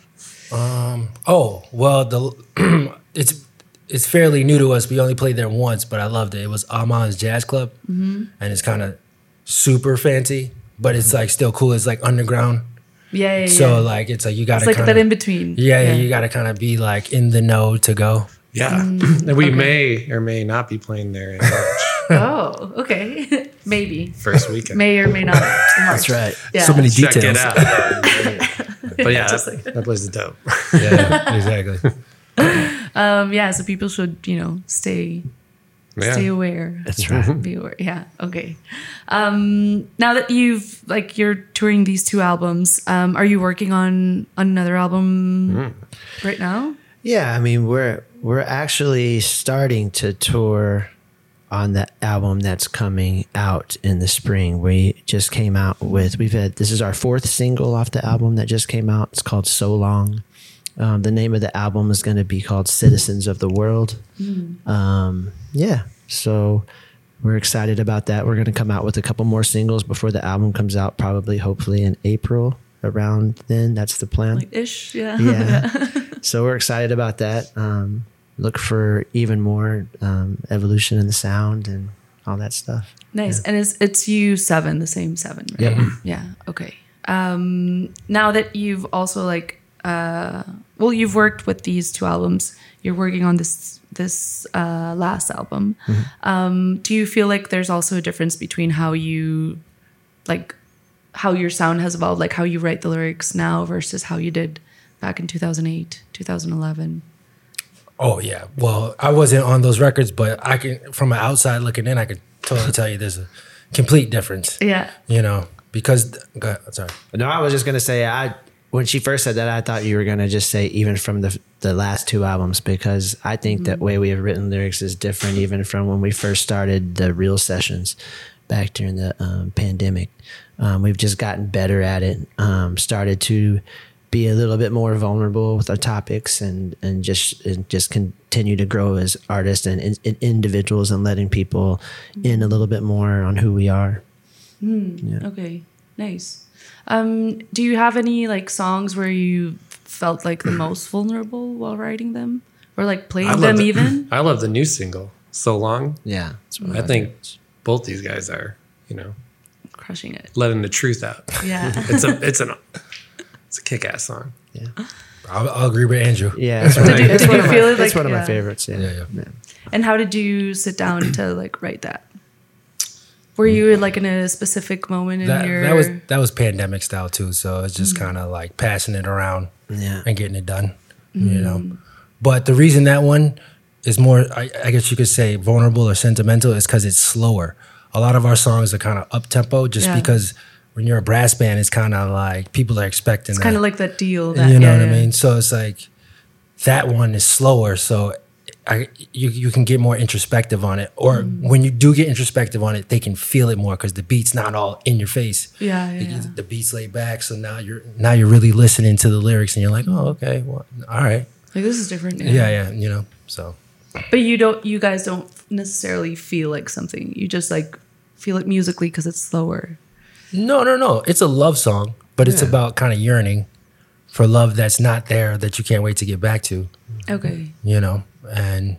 Um, oh well, the [CLEARS THROAT] it's it's fairly new to us. We only played there once, but I loved it. It was Amon's Jazz Club, mm-hmm. and it's kind of super fancy, but it's like still cool. It's like underground, Yeah, yeah. so yeah. like it's like you got it's to like kind that in between. yeah, yeah, you got to kind of be like in the know to go. Yeah. Mm. and [CLEARS THROAT] we may or may not be playing there in March, Oh, okay. [LAUGHS] Maybe first weekend. may or may not. [LAUGHS] That's right. Yeah. So many Check details. it out. [LAUGHS] but yeah, Just that, like- that place is dope. yeah, exactly. Um. Yeah. So people should, you know, stay Yeah. stay aware. That's right. Be aware. Yeah. Okay. Um. Now that you've like you're touring these two albums, um, are you working on another album right now? Yeah, I mean we're we're actually starting to tour on the album that's coming out in the spring. We just came out with we've had this is our fourth single off the album that just came out. It's called So Long. Um, the name of the album is going to be called Citizens of the World. Um, yeah, so we're excited about that. We're going to come out with a couple more singles before the album comes out, probably hopefully in April. Around then, that's the plan Like ish. Yeah. yeah. [LAUGHS] so we're excited about that. Um, look for even more um, evolution in the sound and all that stuff. Nice. And it's it's you seven, the same seven, right? Yep. Yeah. Okay. Um now that you've also like uh well you've worked with these two albums, you're working on this this uh last album. Um do you feel like there's also a difference between how you like how your sound has evolved, like how you write the lyrics now versus how you did back in 2008, 2011? Oh yeah. Well, I wasn't on those records, but I can from an outside looking in, I could totally tell you there's a complete difference. Yeah. You know, because go ahead, sorry. No, I was just gonna say I when she first said that I thought you were gonna just say even from the the last two albums because I think that way we have written lyrics is different even from when we first started the real sessions back during the um, pandemic. Um, we've just gotten better at it. Um, started to be a little bit more vulnerable with our topics and and just and just continue to grow as artists and, and, and individuals and letting people in a little bit more on who we are. Okay, nice. Um, do you have any like songs where you felt like the most vulnerable while writing them, or like playing them the- even? [LAUGHS] I love the new single, So Long. Yeah, that's I think favorites. both these guys are, you know, Crushing it. letting the truth out. Yeah. It's a it's an [LAUGHS] it's a kick ass song. Yeah. I'll, I'll agree with Andrew. Yeah, it's one, Did of, you- my- it's did you feel it, it's one of my yeah. favorites. Yeah. Yeah, yeah. and how did you sit down to like write that? Were you like in a specific moment in That, your? that was that was pandemic style too. So it's just Mm-hmm. kind of like passing it around Yeah. and getting it done. You Mm. know, but the reason that one is more, I, I guess you could say, vulnerable or sentimental is because it's slower. a lot of our songs are kind of up tempo, just Yeah. because when you're a brass band, it's kind of like people are expecting. It's kind of like that deal. That, you know yeah, what yeah. I mean? So it's like that one is slower, so I you you can get more introspective on it, or Mm. when you do get introspective on it, they can feel it more because the beat's not all in your face. Yeah, yeah, yeah. The beat's laid back, so now you're now you're really listening to the lyrics, and you're like, oh, okay, well, all right, Like this is different. yeah, yeah, you know. So But you don't. You guys don't necessarily feel like something. You just like feel it musically because it's slower. No, no, no, it's a love song, but it's about kind of yearning for love that's not there that you can't wait to get back to. Okay. you know, and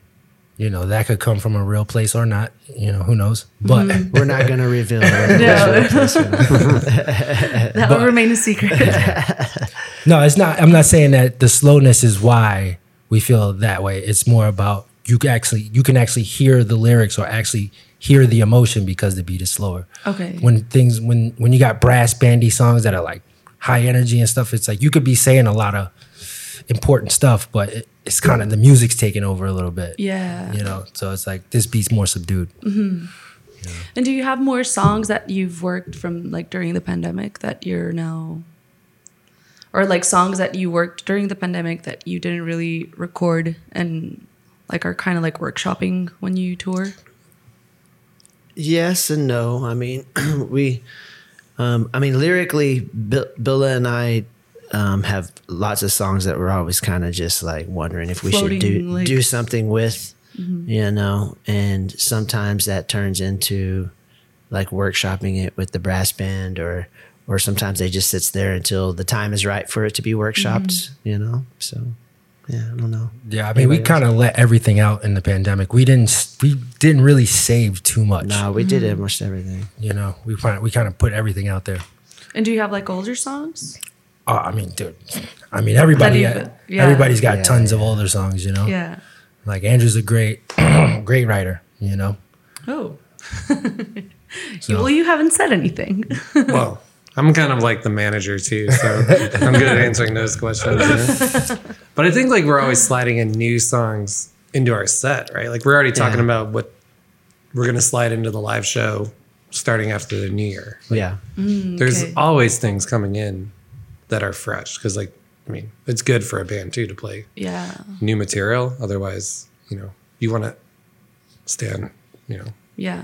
you know that could come from a real place or not. You know, who knows? But mm-hmm. We're not going to reveal it. [LAUGHS] [LAUGHS] That will remain a secret. [LAUGHS] no, it's not. I'm not saying that the slowness is why we feel that way. It's more about you can actually you can actually hear the lyrics or actually hear the emotion because the beat is slower. Okay. When things when when you got brass bandy songs that are like high energy and stuff, it's like you could be saying a lot of important stuff, but it, it's kind of the music's taking over a little bit. Yeah. You know, so it's like this beat's more subdued. Mm-hmm. And do you have more songs that you've worked from like during the pandemic that you're now or like songs that you worked during the pandemic that you didn't really record and like are kind of like workshopping when you tour? Yes and no. I mean, [CLEARS THROAT] we, um, I mean, lyrically, Bill, Billa and I um, have lots of songs that we're always kind of just like wondering if we Floating, should do like- do something with, you know. And sometimes that turns into like workshopping it with the brass band, or or sometimes they just sits there until the time is right for it to be workshopped, you know. So, yeah, I don't know. Yeah, I mean, we Anybody else? kind of let everything out in the pandemic. We didn't we didn't really save too much. No, we did almost everything. You know, we kind we kind of put everything out there. And do you have like older songs? Oh, I mean, dude. I mean, everybody. That even- yeah. Everybody's got Yeah, tons of older songs. You know, Yeah. like Andrew's a great, [CLEARS THROAT] great writer. You know, Oh. [LAUGHS] So- Well, you haven't said anything. [LAUGHS] Well, I'm kind of like the manager too, so I'm good at answering those questions. yeah. [LAUGHS] But I think like we're always sliding in new songs into our set, right? Like we're already talking Yeah. about what we're gonna slide into the live show starting after the new year. Yeah. Mm, there's Okay. always things coming in that are fresh because, like, I mean, it's good for a band too to play yeah. new material. Otherwise, you know, you want to stand, you know, Yeah.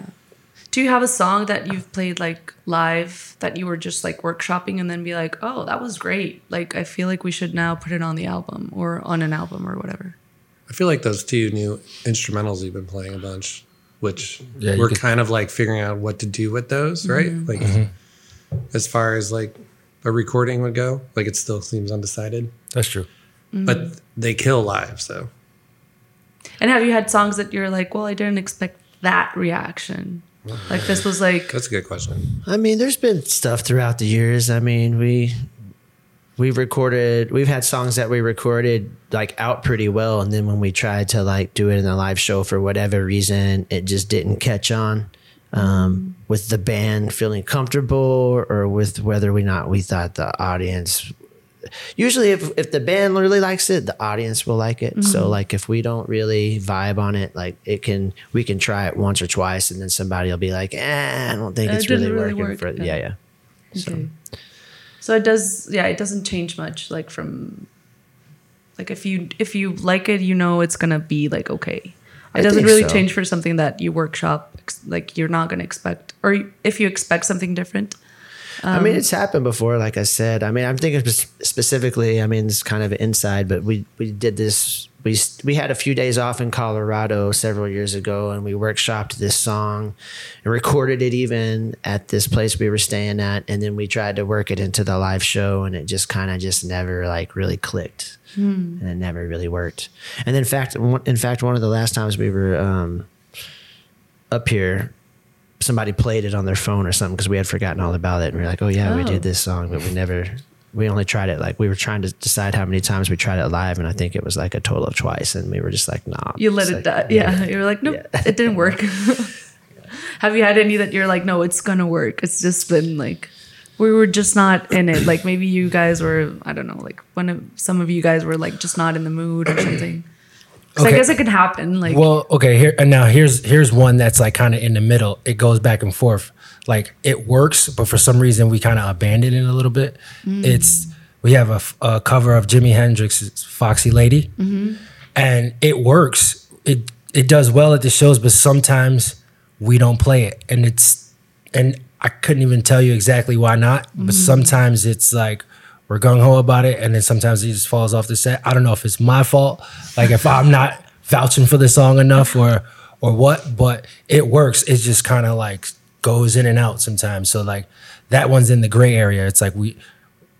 Do you have a song that you've played like live that you were just like workshopping and then be like, oh, that was great. Like, I feel like we should now put it on the album or on an album or whatever. I feel like those two new instrumentals you've been playing a bunch, which Yeah, we're could- kind of like figuring out what to do with those, right? Mm-hmm. Like, mm-hmm. as far as like a recording would go, like it still seems undecided, that's true. but they kill live. So And have you had songs that you're like, well, I didn't expect that reaction? Like, this was like, that's a good question. I mean, there's been stuff throughout the years. I mean, we we've recorded we've had songs that we recorded like out pretty well and then when we tried to like do it in a live show for whatever reason it just didn't catch on um, with the band feeling comfortable or with whether we not we thought the audience usually if, if the band really likes it the audience will like it so like if we don't really vibe on it like it can we can try it once or twice and then somebody will be like eh, i don't think It it's really, really working work, for yeah. yeah yeah okay. So it does, yeah, it doesn't change much. Like, from, like, if you, if you like it, you know, it's going to be like, okay. It I doesn't really so. change for something that you workshop. Like, you're not going to expect, or if you expect something different. I Um, mean, it's happened before. Like I said, I mean, I'm thinking specifically. I mean, it's kind of inside, but we we did this. We we had a few days off in Colorado several years ago, and we workshopped this song and recorded it even at this place we were staying at, and then we tried to work it into the live show, and it just kind of just never like really clicked, and it never really worked. And in fact, one- in fact, one of the last times we were um, up here, somebody played it on their phone or something because we had forgotten all about it. And we are like, oh, yeah, we Oh. did this song, but we never, we only tried it like we were trying to decide how many times we tried it live. And I think it was like a total of twice. And we were just like, nah. You let it like, die. Yeah. You were like, nope, it didn't work. [LAUGHS] [LAUGHS] Have you had any that you're like, no, it's gonna work? It's just been like, we were just not in it. Like maybe you guys were, I don't know, like one of some of you guys were like just not in the mood or something. 'Cause I guess it could happen. Like, Well, okay, here and now here's here's one that's like kind of in the middle. It goes back and forth. Like it works, but for some reason we kind of abandon it a little bit. Mm. It's we have a, a, cover of Jimi Hendrix's "Foxy Lady," mm-hmm. and it works. It it does well at the shows, but sometimes we don't play it, and it's and I couldn't even tell you exactly why not. But mm. sometimes it's like we're gung ho about it, and then sometimes it just falls off the set. I don't know if it's my fault, like if I'm not vouching for the song enough, or or what. But it works. It just kind of like goes in and out sometimes. So like that one's in the gray area. It's like we.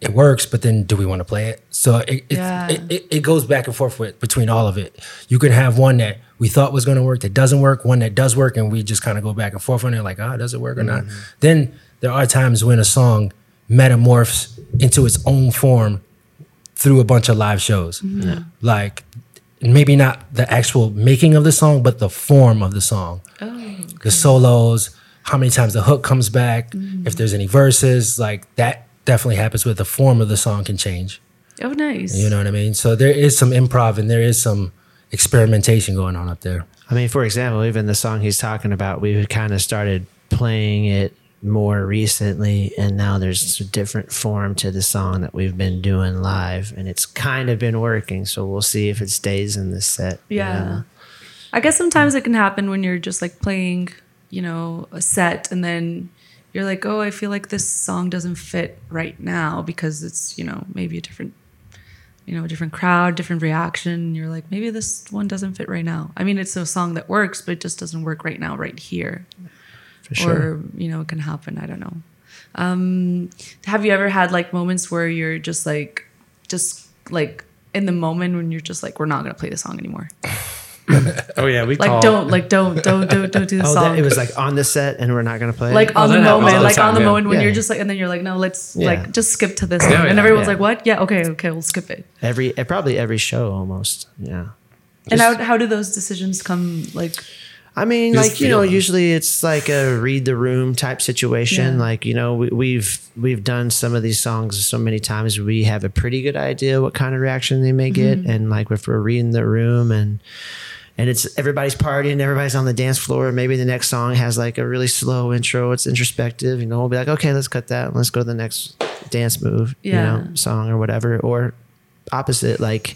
It works, but then do we want to play it? So it it, Yeah. it, it it goes back and forth with between all of it. You can have one that we thought was going to work that doesn't work, one that does work, and we just kind of go back and forth on it, like, ah, does it work or not? Then there are times when a song metamorphs into its own form through a bunch of live shows, mm-hmm. Yeah. like maybe not the actual making of the song, but the form of the song, Oh. the solos, how many times the hook comes back, mm-hmm. if there's any verses, like that definitely happens with the form of the song can change. oh, nice. You know what I mean? So there is some improv and there is some experimentation going on up there. I mean, for example, even the song he's talking about, we kind of started playing it more recently, and now there's a different form to the song that we've been doing live, and it's kind of been working. So we'll see if it stays in the set. you Yeah. know? I guess sometimes it can happen when you're just like playing, you know, a set and then you're like, oh, I feel like this song doesn't fit right now because it's, you know, maybe a different, you know, a different crowd, different reaction. You're like, maybe this one doesn't fit right now. I mean, it's a song that works, but it just doesn't work right now, right here. For sure. Or, you know, it can happen. I don't know. Um, have you ever had like moments where you're just like, just like in the moment when you're just like, we're not going to play the song anymore? [LAUGHS] Oh yeah, we Like call, don't like don't don't don't don't do the [LAUGHS] oh, song. that, it was like on the set, and we're not gonna play. it? like on Oh, the that happens moment, the like on the yeah. moment when Yeah. you're just like, and then you're like, no, let's Yeah. like just skip to this, Yeah, one. and yeah, everyone's yeah. like, what? Yeah, okay, okay, we'll skip it. every eh, probably every show almost. Yeah. and how how do those decisions come? Like, I mean, Just like you know, feel it. usually it's like a read the room type situation. Yeah. Like you know, we, we've we've done some of these songs so many times. We have a pretty good idea what kind of reaction they may get, Mm-hmm. and like if we're reading the room and and it's everybody's partying, everybody's on the dance floor. Maybe the next song has like a really slow intro. It's introspective. You know, we'll be like, okay, let's cut that. and Let's go to the next dance move. Yeah. You know, song or whatever. Or opposite, like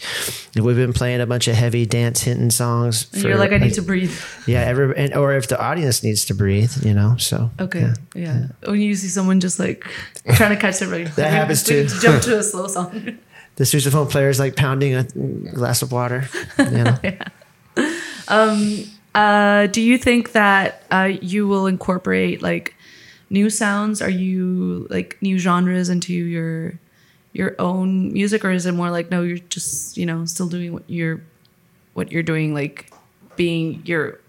we've been playing a bunch of heavy dance hinting songs. and you're like, I need to breathe. Yeah, every and, or if the audience needs to breathe, you know. So Okay, yeah. When you see someone just like trying to catch their breath, [LAUGHS] That happens [LAUGHS] too. Jump to a slow song. [LAUGHS] the sousaphone player is like pounding a glass of water. You know? Uh, do you think that uh, you will incorporate like new sounds? Are you like new genres into your your own music, or is it more like no, you're just you know still doing what you're what you're doing, like being your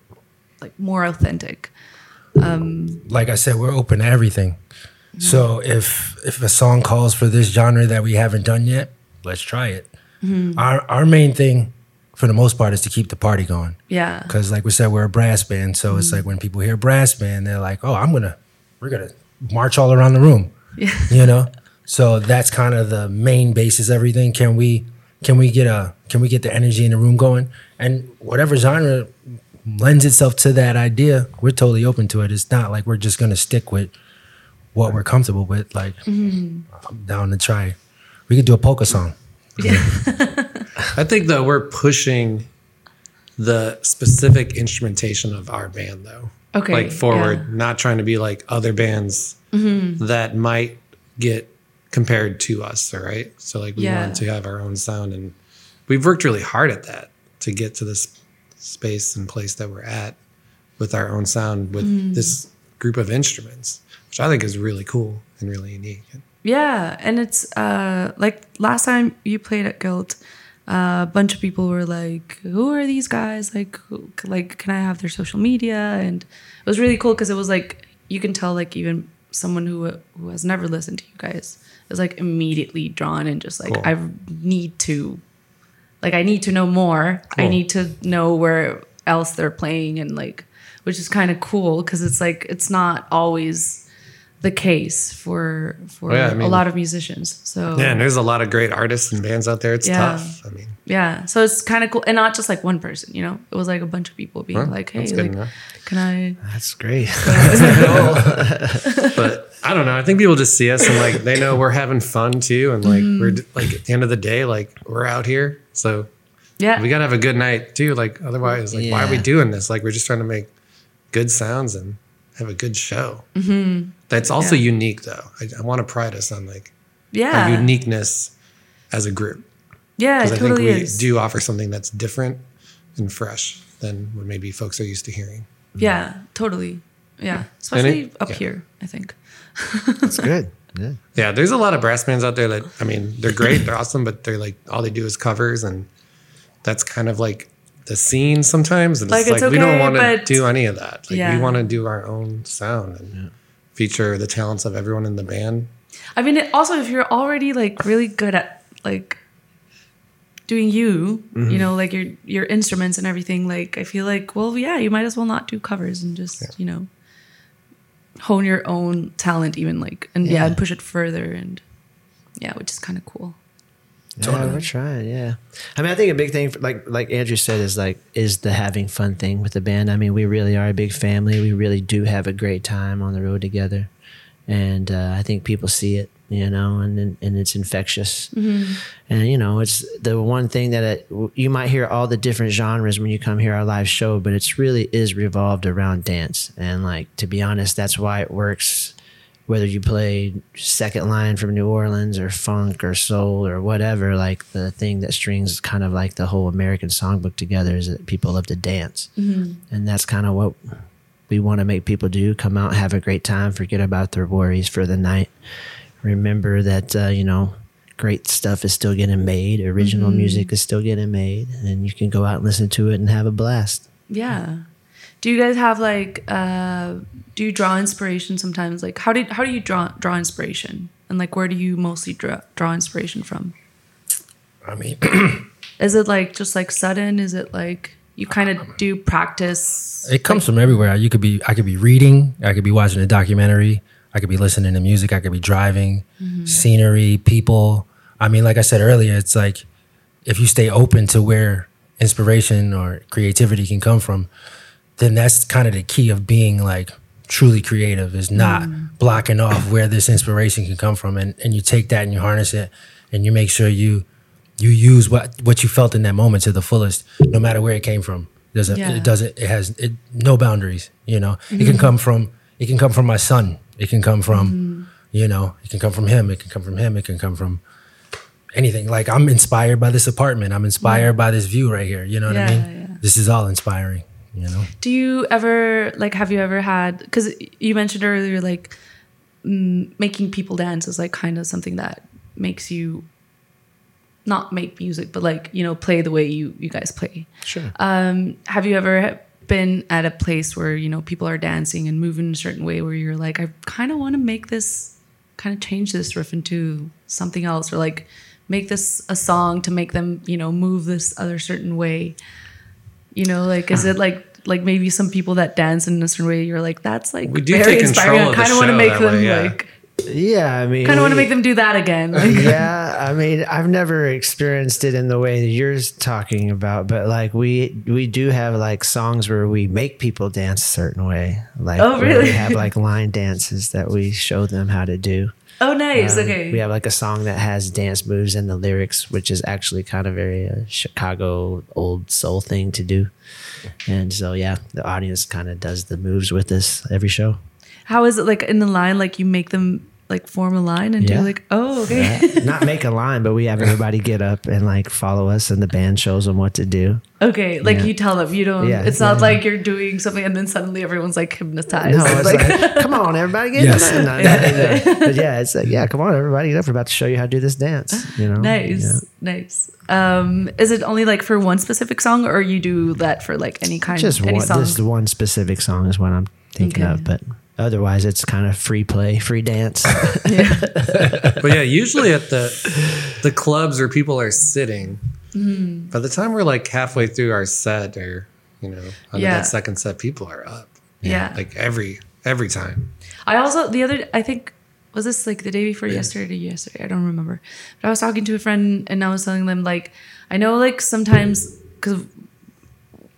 like more authentic? Um, like I said, we're open to everything. Mm-hmm. So if if a song calls for this genre that we haven't done yet, let's try it. Mm-hmm. Our our main thing, for the most part, is to keep the party going. Yeah, Because like we said, we're a brass band, so it's mm-hmm. like when people hear brass band, they're like, "Oh, I'm gonna, we're gonna march all around the room." Yeah. You know. [LAUGHS] So that's kind of the main basis. Everything. Can we, can we get a, can we get the energy in the room going? And whatever genre lends itself to that idea, we're totally open to it. It's not like we're just gonna stick with what we're comfortable with. Like, I'm down to try. We could do a polka song. Yeah. [LAUGHS] I think though we're pushing the specific instrumentation of our band though. Okay, Like forward, yeah. not trying to be like other bands Mm-hmm. that might get compared to us, all right? So like we Yeah. want to have our own sound and we've worked really hard at that to get to this space and place that we're at with our own sound with Mm. this group of instruments, which I think is really cool and really unique. Yeah, and it's uh like last time you played at Guilt, uh, a bunch of people were like, "Who are these guys? Like, who, like, can I have their social media?" And it was really cool because it was like you can tell like even someone who who has never listened to you guys is like immediately drawn and just like Cool. I need to, like I need to know more. I need to know where else they're playing and like, which is kind of cool because it's like it's not always the case for for Oh, yeah, I a mean- lot of musicians. So Yeah, and there's a lot of great artists and bands out there. It's Yeah. tough. I mean, Yeah. So it's kind of cool. And not just like one person, you know? It was like a bunch of people being Well, like, hey, like, enough. can I? That's great. [LAUGHS] but I don't know. I think people just see us and like they know we're having fun too, and like we're mm-hmm. like at the end of the day, like we're out here, so Yeah. we gotta have a good night too. Like otherwise, like why are we doing this? Like we're just trying to make good sounds and have a good show. Mm-hmm. That's also Yeah. unique though. I, I want to pride us on like yeah. our uniqueness as a group yeah, it because I think totally we is. do offer something that's different and fresh than what maybe folks are used to hearing. Yeah, totally. Yeah. Especially up yeah. here, I think. That's good. Yeah. [LAUGHS] Yeah, there's a lot of brass bands out there that I mean, they're great, they're awesome, but they're like all they do is covers, and that's kind of like the scene sometimes. And Like, it's it's like we don't want to do any of that. Like Yeah. we want to do our own sound and feature the talents of everyone in the band. I mean, it, also, if you're already like really good at like doing you, Mm-hmm. you know, like your your instruments and everything, like I feel like, well, yeah, you might as well not do covers and just, you know, hone your own talent, even like, and yeah, Yeah. and push it further, and yeah, which is kind of cool. Yeah, we're trying. Yeah, I mean, I think a big thing, for, like like Andrew said, is like is the having fun thing with the band. I mean, we really are a big family. We really do have a great time on the road together, and uh, I think people see it, you know, and and, it's infectious. And you know, it's the one thing that it, you might hear all the different genres when you come hear our live show, but it's really is revolved around dance. And like to be honest, that's why it works whether you play second line from New Orleans or funk or soul or whatever, like the thing that strings kind of like the whole American songbook together is that people love to dance. And that's kind of what we want to make people do come out, have a great time, forget about their worries for the night. Remember that, uh, you know, great stuff is still getting made, original music is still getting made, and you can go out and listen to it and have a blast. Yeah. Do you guys have like uh do you draw inspiration sometimes? Like how did how do you draw draw inspiration? And like where do you mostly draw draw inspiration from? I mean, [CLEARS THROAT] Is it like just like sudden? Is it like you kind of do practice? it comes from everywhere. You could be, I could be reading, I could be watching a documentary, I could be listening to music, I could be driving, scenery, people. I mean, like I said earlier, it's like if you stay open to where inspiration or creativity can come from, then that's kind of the key of being like truly creative is not mm. blocking off where this inspiration can come from and, and you take that and you harness it and you make sure you you use what what you felt in that moment to the fullest no matter where it came from. Doesn't Yeah. it doesn't it has it, no boundaries you know? It can mm-hmm. come from it can come from my son. It can come from mm-hmm. you know it can come from him. It can come from him. It can come from anything. Like i'm inspired by this apartment. I'm inspired mm-hmm. by this view right here. You know what i mean? yeah. this is all inspiring you know Do you ever like have you ever had cuz you mentioned earlier like making people dance is like kind of something that makes you not make music but like, you know, play the way you you guys play. Sure. Um, have you ever been at a place where you know people are dancing and moving a certain way where you're like, I kind of want to make this, kind of change this riff into something else, or like make this a song to make them you know move this other certain way. You know, like is it like like maybe some people that dance in a certain way? You're like, that's like We do very take inspiring. control I kind of want to make them way, yeah. like yeah, I mean, kind of want to make them do that again. Like, yeah, [LAUGHS] I mean, I've never experienced it in the way that you're talking about, but like we we do have like songs where we make people dance a certain way. Like Oh, really? we have like line dances that we show them how to do. Oh, nice. Um, okay. We have like a song that has dance moves in the lyrics, which is actually kind of very uh, Chicago old soul thing to do. And so yeah, the audience kind of does the moves with us every show. How is it like in the line? Like you make them like form a line and Yeah. do like, oh, okay. Yeah. [LAUGHS] Not make a line, but we have everybody get up and like follow us, and the band shows them what to do. Okay, like Yeah. you tell them you don't. Yeah, it's not yeah. like you're doing something and then suddenly everyone's like hypnotized. No, it's like, like, [LAUGHS] come on, everybody, get Yes. up. [LAUGHS] No, no, no. But yeah, it's like, yeah, come on, everybody, get up. We're about to show you how to do this dance. You know, nice, Yeah. nice. Um, is it only like for one specific song, or you do that for like any kind, Just any one, song? this one specific song is what I'm thinking Okay. of, but otherwise, it's kind of free play, free dance. [LAUGHS] but yeah, usually at the the clubs where people are sitting, Mm-hmm. by the time we're like halfway through our set or you know under Yeah. that second set, people are up. Yeah. like every every time. I also the other I think was this like the day before yesterday or yesterday I don't remember but I was talking to a friend and I was telling them like I know like sometimes because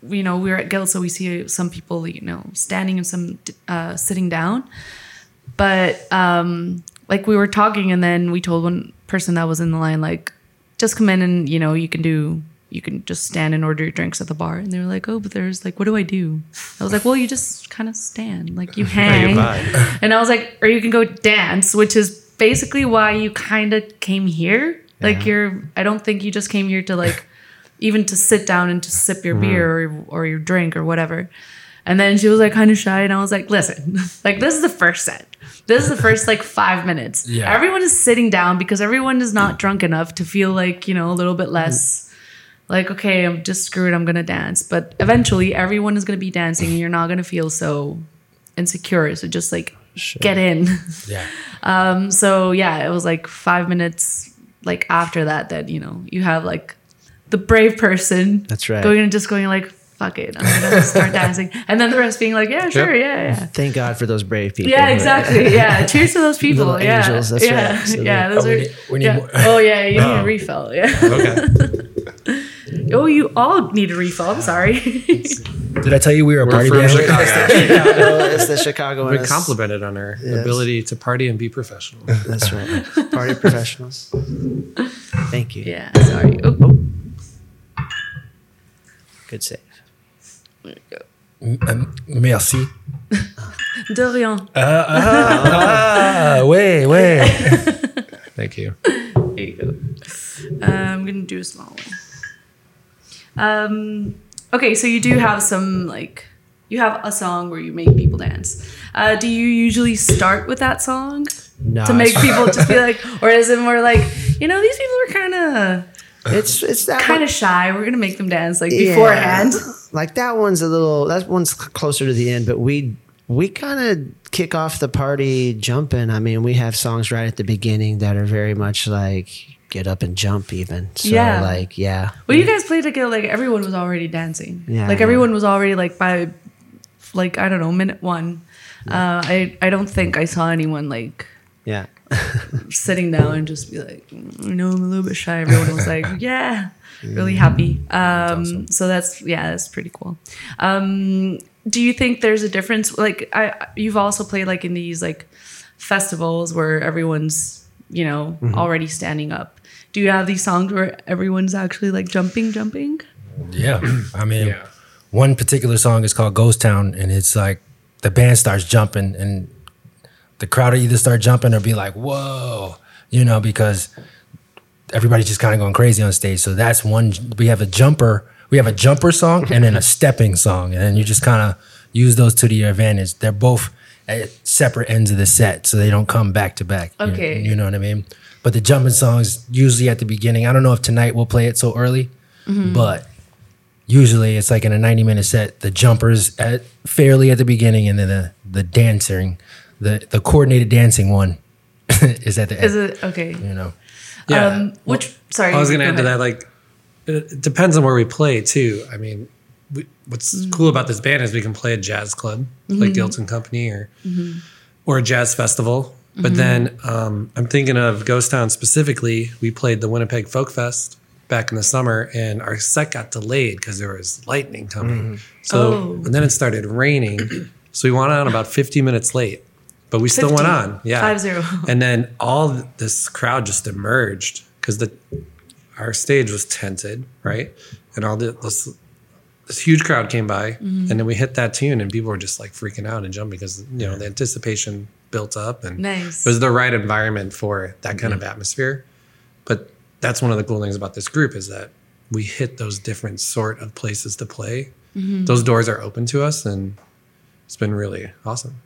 you know we're at Guilt, so we see some people you know standing and some uh, sitting down. But um, like we were talking, and then we told one person that was in the line like, just come in and you know you can do you can just stand and order your drinks at the bar. And they were like, oh, but there's like, what do I do? I was like, well, you just kind of stand, like you [LAUGHS] hang. [LAUGHS] and I was like, or you can go dance, which is basically why you kind of came here. Like you're, I don't think you just came here to like, even to sit down and to sip your beer or, or your drink or whatever. And then she was like kind of shy, and I was like, listen, [LAUGHS] like this is the first set. This is the first like five minutes. Yeah. Everyone is sitting down because everyone is not drunk enough to feel like, you know, a little bit less like, okay, I'm just screwed, I'm gonna dance. But eventually everyone is gonna be dancing and you're not gonna feel so insecure. So just like get in. Yeah. [LAUGHS] Um, so yeah, it was like five minutes like after that that, you know, you have like the brave person That's right. going and just going like, fuck it, I'm gonna start [LAUGHS] dancing. And then the rest being like, yeah, sure, yeah, yeah. Thank God for those brave people. Yeah, exactly. [LAUGHS] Yeah. Cheers to those people. Little yeah. angels, that's yeah. right. So yeah. Those Oh, are. we need- we need yeah. more. Oh yeah, you need a oh. refill. Yeah. [LAUGHS] Okay. Oh, you all need a refill. I'm sorry. Did I tell you we were a We're party band? Chicago. Chicago, it's the Chicago. We one. complimented on our ability to party and be professional. That's right. Party professionals. Thank you. yeah. Sorry. Oh, oh. Good save. Um, Merci. [LAUGHS] De rien. Ah, wait, wait. [LAUGHS] Thank you. There you go. Uh, I'm gonna do a small one. Um. Okay, so you do have some like you have a song where you make people dance. Uh, do you usually start with that song No, to make people just be like, or is it more like you know these people are kind of It's it's that kind of shy. We're gonna make them dance like Yeah. beforehand. Like that one's a little. That one's closer to the end, but we we kind of kick off the party jumping. I mean, we have songs right at the beginning that are very much like get up and jump even. So Yeah. like yeah. Well, you guys played together, like everyone was already dancing. Yeah, like everyone was already like by, like I don't know, minute one. Uh, I I don't think I saw anyone like Yeah. Sitting down and just be like, "Mm, you know, I'm a little bit shy. Everyone was like, [LAUGHS] yeah, really happy. Um, so that's yeah, that's pretty cool. Um, do you think there's a difference? Like, I you've also played like in these like festivals where everyone's you know already standing up. Do you have these songs where everyone's actually like jumping, jumping? Yeah. [CLEARS THROAT] I mean, Yeah. one particular song is called Ghost Town, and it's like the band starts jumping, and the crowd will either start jumping or be like, whoa, you know, because everybody's just kind of going crazy on stage. So that's one, we have a jumper, we have a jumper song and then a [LAUGHS] stepping song. And then you just kind of use those to your advantage. They're both at separate ends of the set, so they don't come back to back. Okay. You, know what I mean? But the jumping songs usually at the beginning. I don't know if tonight we'll play it so early, mm-hmm. but usually it's like in a 90 minute set the jumpers at fairly at the beginning and then the the dancing the the coordinated dancing one [LAUGHS] is at the end Is it okay? you know Yeah. Um, which sorry, I was going to add to that. Like, it it depends on where we play too. I mean, we, what's Mm. cool about this band is we can play a jazz club Mm-hmm. like Guilt and Company or or a jazz festival. But Mm-hmm. then um, I'm thinking of Ghost Town specifically. We played the Winnipeg Folk Fest back in the summer, and our set got delayed because there was lightning coming. So Oh. and then it started raining, so we went on about 50 minutes late. But we still went on, yeah, Five zero. [LAUGHS] and then all this crowd just emerged because the our stage was tented, right? And all the, this this huge crowd came by, Mm-hmm. and then we hit that tune, and people were just like freaking out and jumping because you know the anticipation built up, and Nice. it was the right environment for that kind of atmosphere. But that's one of the cool things about this group is that we hit those different sort of places to play. Mm-hmm. Those doors are open to us, and it's been really awesome.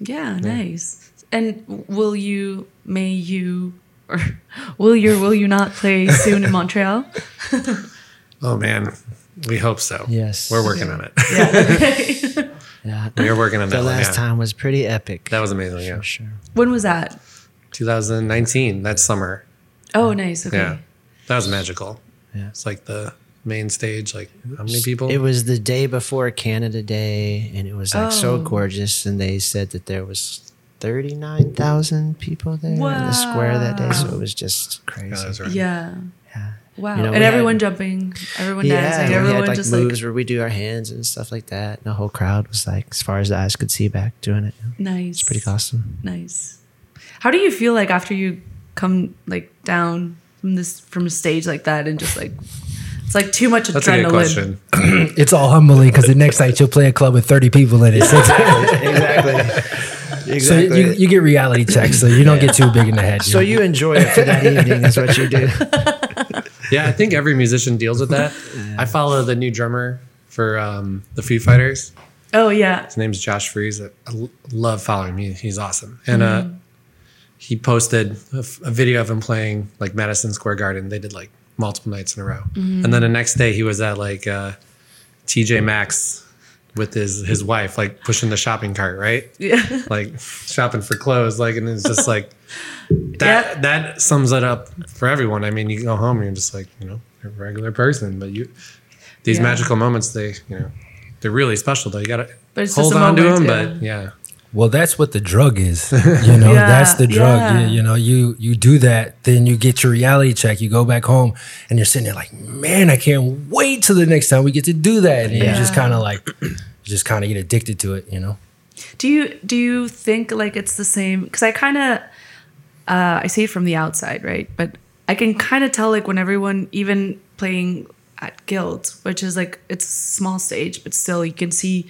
Yeah, nice. And will you, may you, or [LAUGHS] will you, will you not play soon in Montreal? [LAUGHS] Oh man, we hope so. Yes. we're working on it. [LAUGHS] Yeah. Yeah. we are working on that. The one, last yeah. time was pretty epic. That was amazing. Yeah, for sure. when was that? 2019. That summer. Oh, nice. Okay. Yeah, that was magical. Yeah. It's like the main stage. Like how many people? It was the day before Canada Day, and it was like so Oh. gorgeous. And they said that there was thirty nine thousand people there in the square that day. So it was just crazy. that's right. Yeah. Yeah. Wow. You know, and we had- everyone jumping, everyone yeah, dancing, we everyone had like just moves like where we do our hands and stuff like that. And the whole crowd was like, as far as the eyes could see, back doing it. nice. It's pretty awesome. Nice. How do you feel like after you come like down from this from a stage like that and just like it's like too much That's a good adrenaline. question. [CLEARS THROAT] [CLEARS THROAT] It's all humbling because the next night you'll play a club with 30 people in it. [LAUGHS] So, exactly. [LAUGHS] so you, you get reality checks, so you don't get too big in the head. so you enjoy it for that evening is what you do. [LAUGHS] Yeah, I think every musician deals with that. I follow the new drummer for um, the Foo Fighters. Oh yeah. His name's Josh Freese. I love following him. He's awesome. And uh, he posted a, f- a video of him playing like Madison Square Garden. They did like multiple nights in a row. And then the next day he was at like uh, TJ Maxx with his his wife, like pushing the shopping cart, right? Yeah. [LAUGHS] Like shopping for clothes. Like, and it's just [LAUGHS] like that. Yeah. That sums it up for everyone. I mean, you go home and you're just like, you know, you're a regular person, but you these Yeah. magical moments, they you know, they're really special. Though you gotta But hold on to them. yeah. But yeah, Well, that's what the drug is. [LAUGHS] You know, Yeah, that's the drug. yeah. You, you know, you you do that, then you get your reality check. You go back home, and you're sitting there like, man, I can't wait till the next time we get to do that. And you just kind of like, just kind of get addicted to it. You know. Do you do you think like it's the same? Because I kind of uh, I see it from the outside, right? But I can kind of tell like when everyone even playing at Guilt, which is like it's a small stage, but still you can see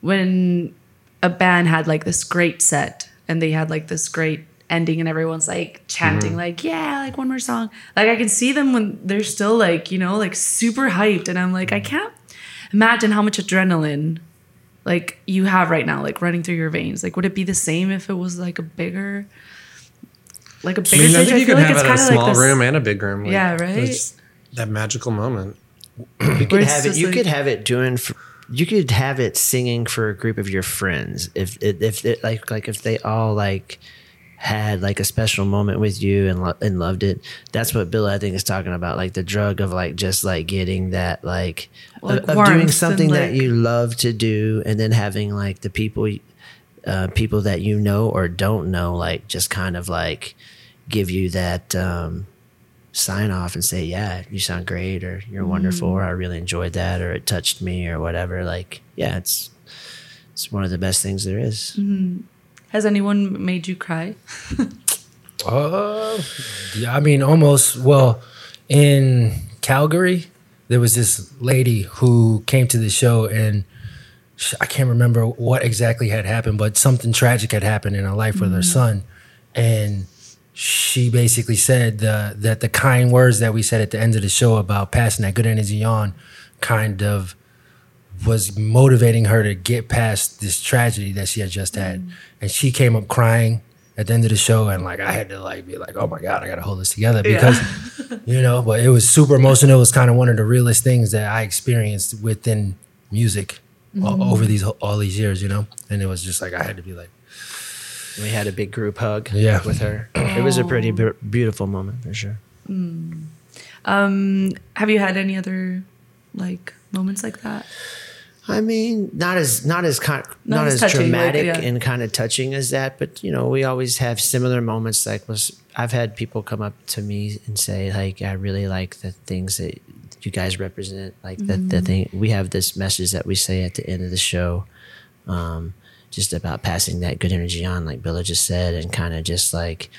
when a band had like this great set and they had like this great ending and everyone's like chanting mm-hmm. like yeah like one more song like i can see them when they're still like you know like super hyped and i'm like i can't imagine how much adrenaline like you have right now, like running through your veins? Like, would it be the same if it was like a bigger, like a bigger I mean, I stage? think you feel can like have it in a kinda small this- room and a big room. Like, Yeah, right? it's that magical moment. You could have it. You like- could have it doing. For, you could have it singing for a group of your friends. If if, if like like if they all like had like a special moment with you and lo- and loved it. That's what Bill I think is talking about. Like the drug of like just like getting that like, Like of, of doing something that like- you love to do, and then having like the people. Uh, people that you know or don't know, like just kind of like give you that um, sign off and say, "Yeah, you sound great," or "You're mm-hmm. wonderful," or "I really enjoyed that," or "It touched me," or whatever. Like, yeah, it's it's one of the best things there is. Mm-hmm. Has anyone made you cry? [LAUGHS] Uh, yeah, I mean, almost. Well, in Calgary, there was this lady who came to the show, and sh I can't remember what exactly had happened, but something tragic had happened in her life with her mm-hmm. son, and she basically said uh, that the kind words that we said at the end of the show about passing that good energy on, kind of was motivating her to get past this tragedy that she had just had. And she came up crying at the end of the show and like I had to like be like, oh my God, I gotta hold this together because [LAUGHS] you know, but it was super emotional. It was kind of one of the realest things that I experienced within music o- over these all these years, you know? And it was just like I had to be like, We had a big group hug Yeah. with her. It was a pretty bu- beautiful moment for sure. Hmm. Um, have you had any other like moments like that? I mean, not as not as con- not, as as, touching, like, dramatic yeah. and kind of touching as that, but you know, we always have similar moments. Like was I've had people come up to me and say, like, I really like the things that you guys represent. Like the the mm-hmm. thing we have this message that we say at the end of the show, um, just about passing that good energy on, like Billa just said, and kind of just like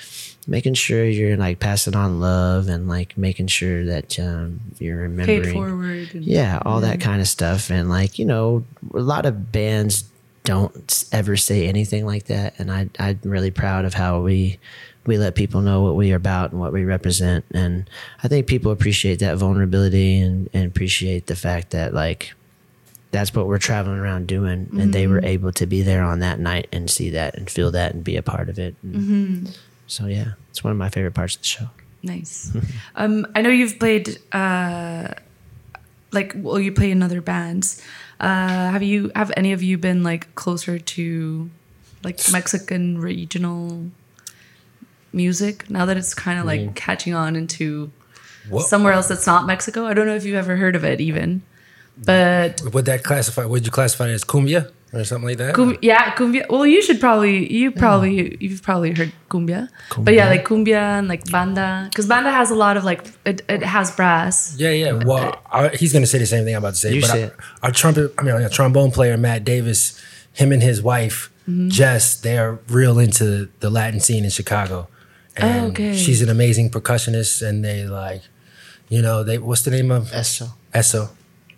making sure you're like passing on love and like making sure that um, you're remembering Paid forward. And, yeah all that kind of stuff and like you know a lot of bands don't ever say anything like that and I, i'm really proud of how we we let people know what we are about and what we represent and i think people appreciate that vulnerability and, and appreciate the fact that like that's what we're traveling around doing. And they were able to be there on that night and see that and feel that and be a part of it. And so yeah it's one of my favorite parts of the show. Nice. [LAUGHS] um, I know you've played, uh, like, well, you play in other bands. Uh, have you, have any of you been like closer to like Mexican regional music? Now that it's kind of like catching on into what somewhere else that's not Mexico? I don't know if you've ever heard of it even, but would that classify? Would you classify it as cumbia? or something like that. Cum- yeah, cumbia. Well, you should probably you probably you've probably heard cumbia. but yeah, like cumbia and like banda, because banda has a lot of like it, it has brass. Yeah, yeah. Well, I, he's gonna say the same thing I'm about to say. You but say our, it. our trumpet, I mean, our trombone player Matt Davis, him and his wife Mm-hmm. Jess, they're real into the Latin scene in Chicago. And Oh, okay. she's an amazing percussionist, and they like, you know, they what's the name of Eso. Esso?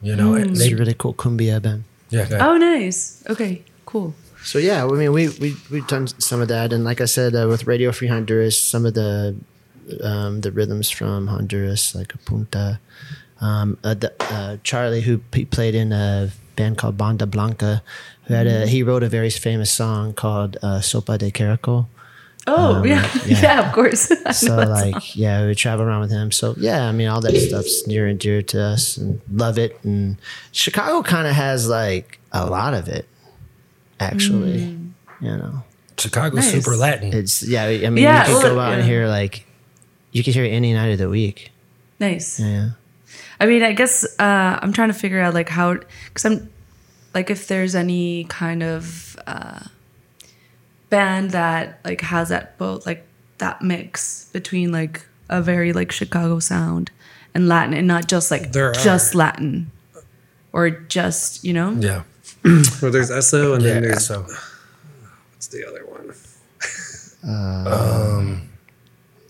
You know, Mm. It's they a really cool cumbia band. yeah. Oh, nice. Okay, cool. So yeah, I mean, we we we've done some of that, and like I said, uh, with Radio Free Honduras, some of the um, the rhythms from Honduras, like a punta. Um, uh, the, uh, Charlie, who p- played in a band called Banda Blanca, who had a he wrote a very famous song called uh, "Sopa de Caracol." Oh Um, yeah. [LAUGHS] yeah. yeah, of course. [LAUGHS] So like, song. yeah, we travel around with him. So yeah, I mean, all that stuff's near and dear to us, and love it. And Chicago kind of has like a lot of it, actually. You know. Chicago's Nice. super Latin. It's yeah. I mean, Yeah, you could well, go out and yeah. hear like you could hear it any night of the week. nice. Yeah. I mean, I guess uh, I'm trying to figure out like how, because I'm like if there's any kind of uh, band that like has that both like that mix between like a very like Chicago sound and Latin, and not just like There just are. Latin or just you know. yeah, [CLEARS THROAT] Well, there's Esso, and yeah. then there's So what's the other one? um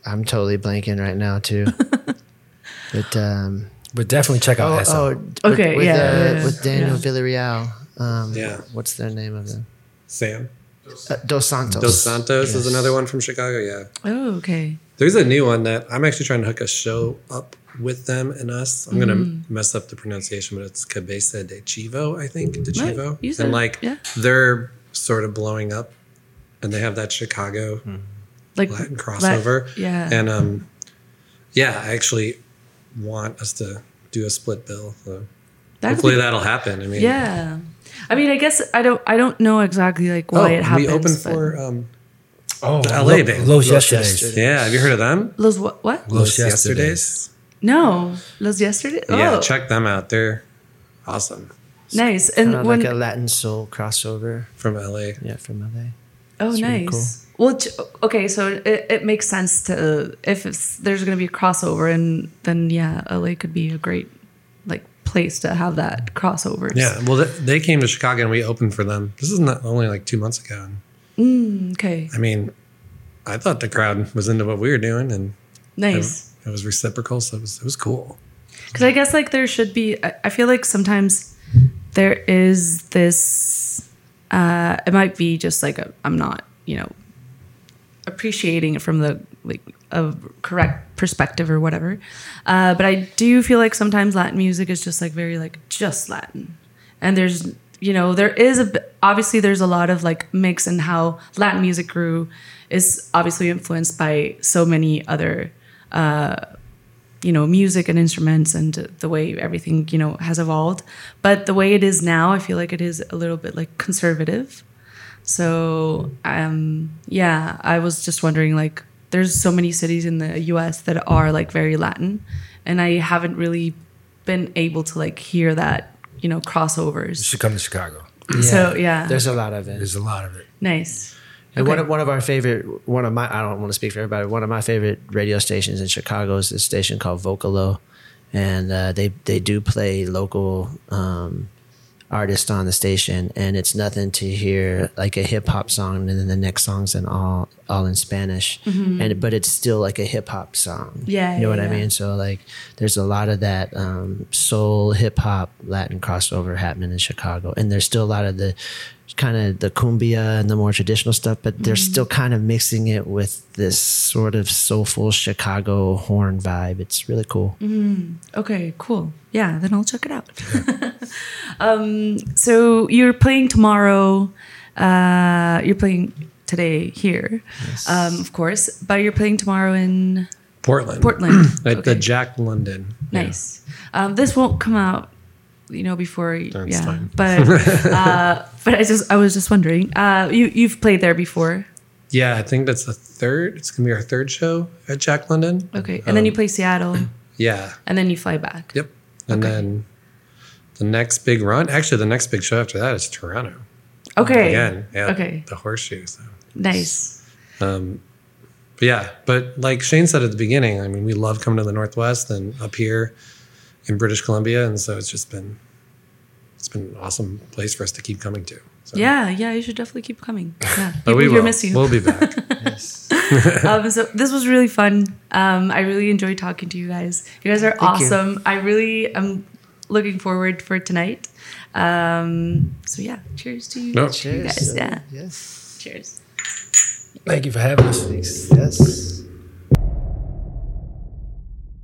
I'm totally blanking right now too. [LAUGHS] but um, but definitely check out oh, Esso. oh with- Okay, with, yeah, uh, yeah, yeah, with Daniel yeah. Villarreal. Um, Yeah. What's their name of them? Sam Uh, Dos Santos. Dos Santos is another one from Chicago. Yeah, Oh, okay. there's a new one that I'm actually trying to hook a show up with them and us. I'm gonna Mm. mess up the pronunciation, but it's Cabeza de Chivo, I think. De Chivo, you said and like yeah. they're sort of blowing up, and they have that Chicago Like Latin Lat- crossover. yeah. and um, yeah, I actually want us to do a split bill. So That'd hopefully be- that'll happen. I mean, Yeah. I mean, I guess I don't. I don't know exactly like why Oh, it happens. we opened but- for um, oh, the LA Lo- band. Los Los Yesterdays. Yesterdays. yeah. Have you heard of them? Los what? What? Los Los Yesterdays. No, Los Yesterday. Yeah, Oh, check them out. They're awesome nice. And when like a Latin soul crossover. from LA. Yeah, from LA. oh, it's really nice. Well, okay, so it, it makes sense to if it's, there's going to be a crossover, and then yeah, LA could be a great like place to have that crossover. Yeah, well, they, they came to Chicago and we opened for them. This is not only like two months ago. And, Okay. I mean, I thought the crowd was into what we were doing, and Nice. it was reciprocal, so it was it was cool. Because I guess like there should be. I, I feel like sometimes there is this. Uh, it might be just like a, I'm not, you know, appreciating it from the like a correct perspective or whatever. Uh, but I do feel like sometimes Latin music is just like very like just Latin, and there's you know there is a obviously there's a lot of like mix and how Latin music grew is obviously influenced by so many other you know music and instruments and the way everything you know has evolved. But the way it is now i feel like it is a little bit like conservative. So um yeah i was just wondering like there's so many cities in the us that are like very latin and i haven't really been able to like hear that you know crossovers. You should come to Chicago. so yeah There's a lot of it. There's a lot of it. nice And one of one of our favorite one of my I don't want to speak for everybody. One of my favorite radio stations in Chicago is a station called Vocalo, and uh, they they do play local um, artists on the station, and it's nothing to hear like a hip hop song, and then the next song's in all all in Spanish, and but it's still like a hip hop song. Mm-hmm. Yeah, you know yeah, what I yeah. mean. So like, there's a lot of that um, soul, hip hop, Latin crossover happening in Chicago, and there's still a lot of the kind of the cumbia and the more traditional stuff, but they're Mm-hmm. still kind of mixing it with this sort of soulful Chicago horn vibe. It's really cool. Mm-hmm. Okay, cool. Yeah, then I'll check it out. [LAUGHS] um, so you're playing tomorrow. Uh, you're playing today here, um, of course, but you're playing tomorrow in Portland, Portland. [CLEARS THROAT] at the Jack London. Yeah. Nice. Um, this won't come out, you know, before. That's yeah, fine. but [LAUGHS] uh, but I just I was just wondering. Uh, you you've played there before, Yeah, I think that's the third. It's gonna be our third show at Jack London. okay? And then you play Seattle, [CLEARS THROAT] Yeah. and then you fly back. Yep. And Okay. then the next big run, actually, the next big show after that is Toronto. Okay. again. Yeah, Okay. the horseshoe. So. Nice. But yeah, but like Shane said at the beginning, I mean, we love coming to the Northwest and up here in British Columbia, and so it's just been it's been an awesome place for us to keep coming to. So. Yeah, yeah, you should definitely keep coming. [LAUGHS] Yeah. but People we here will. miss you. We'll be back. [LAUGHS] [LAUGHS] um, so this was really fun. Um, I really enjoyed talking to you guys. You guys are Thank you. awesome. I really am looking forward for tonight. Um, so yeah, cheers to you, No. you guys. Yeah, Yes. cheers. Thank you for having us. Yes.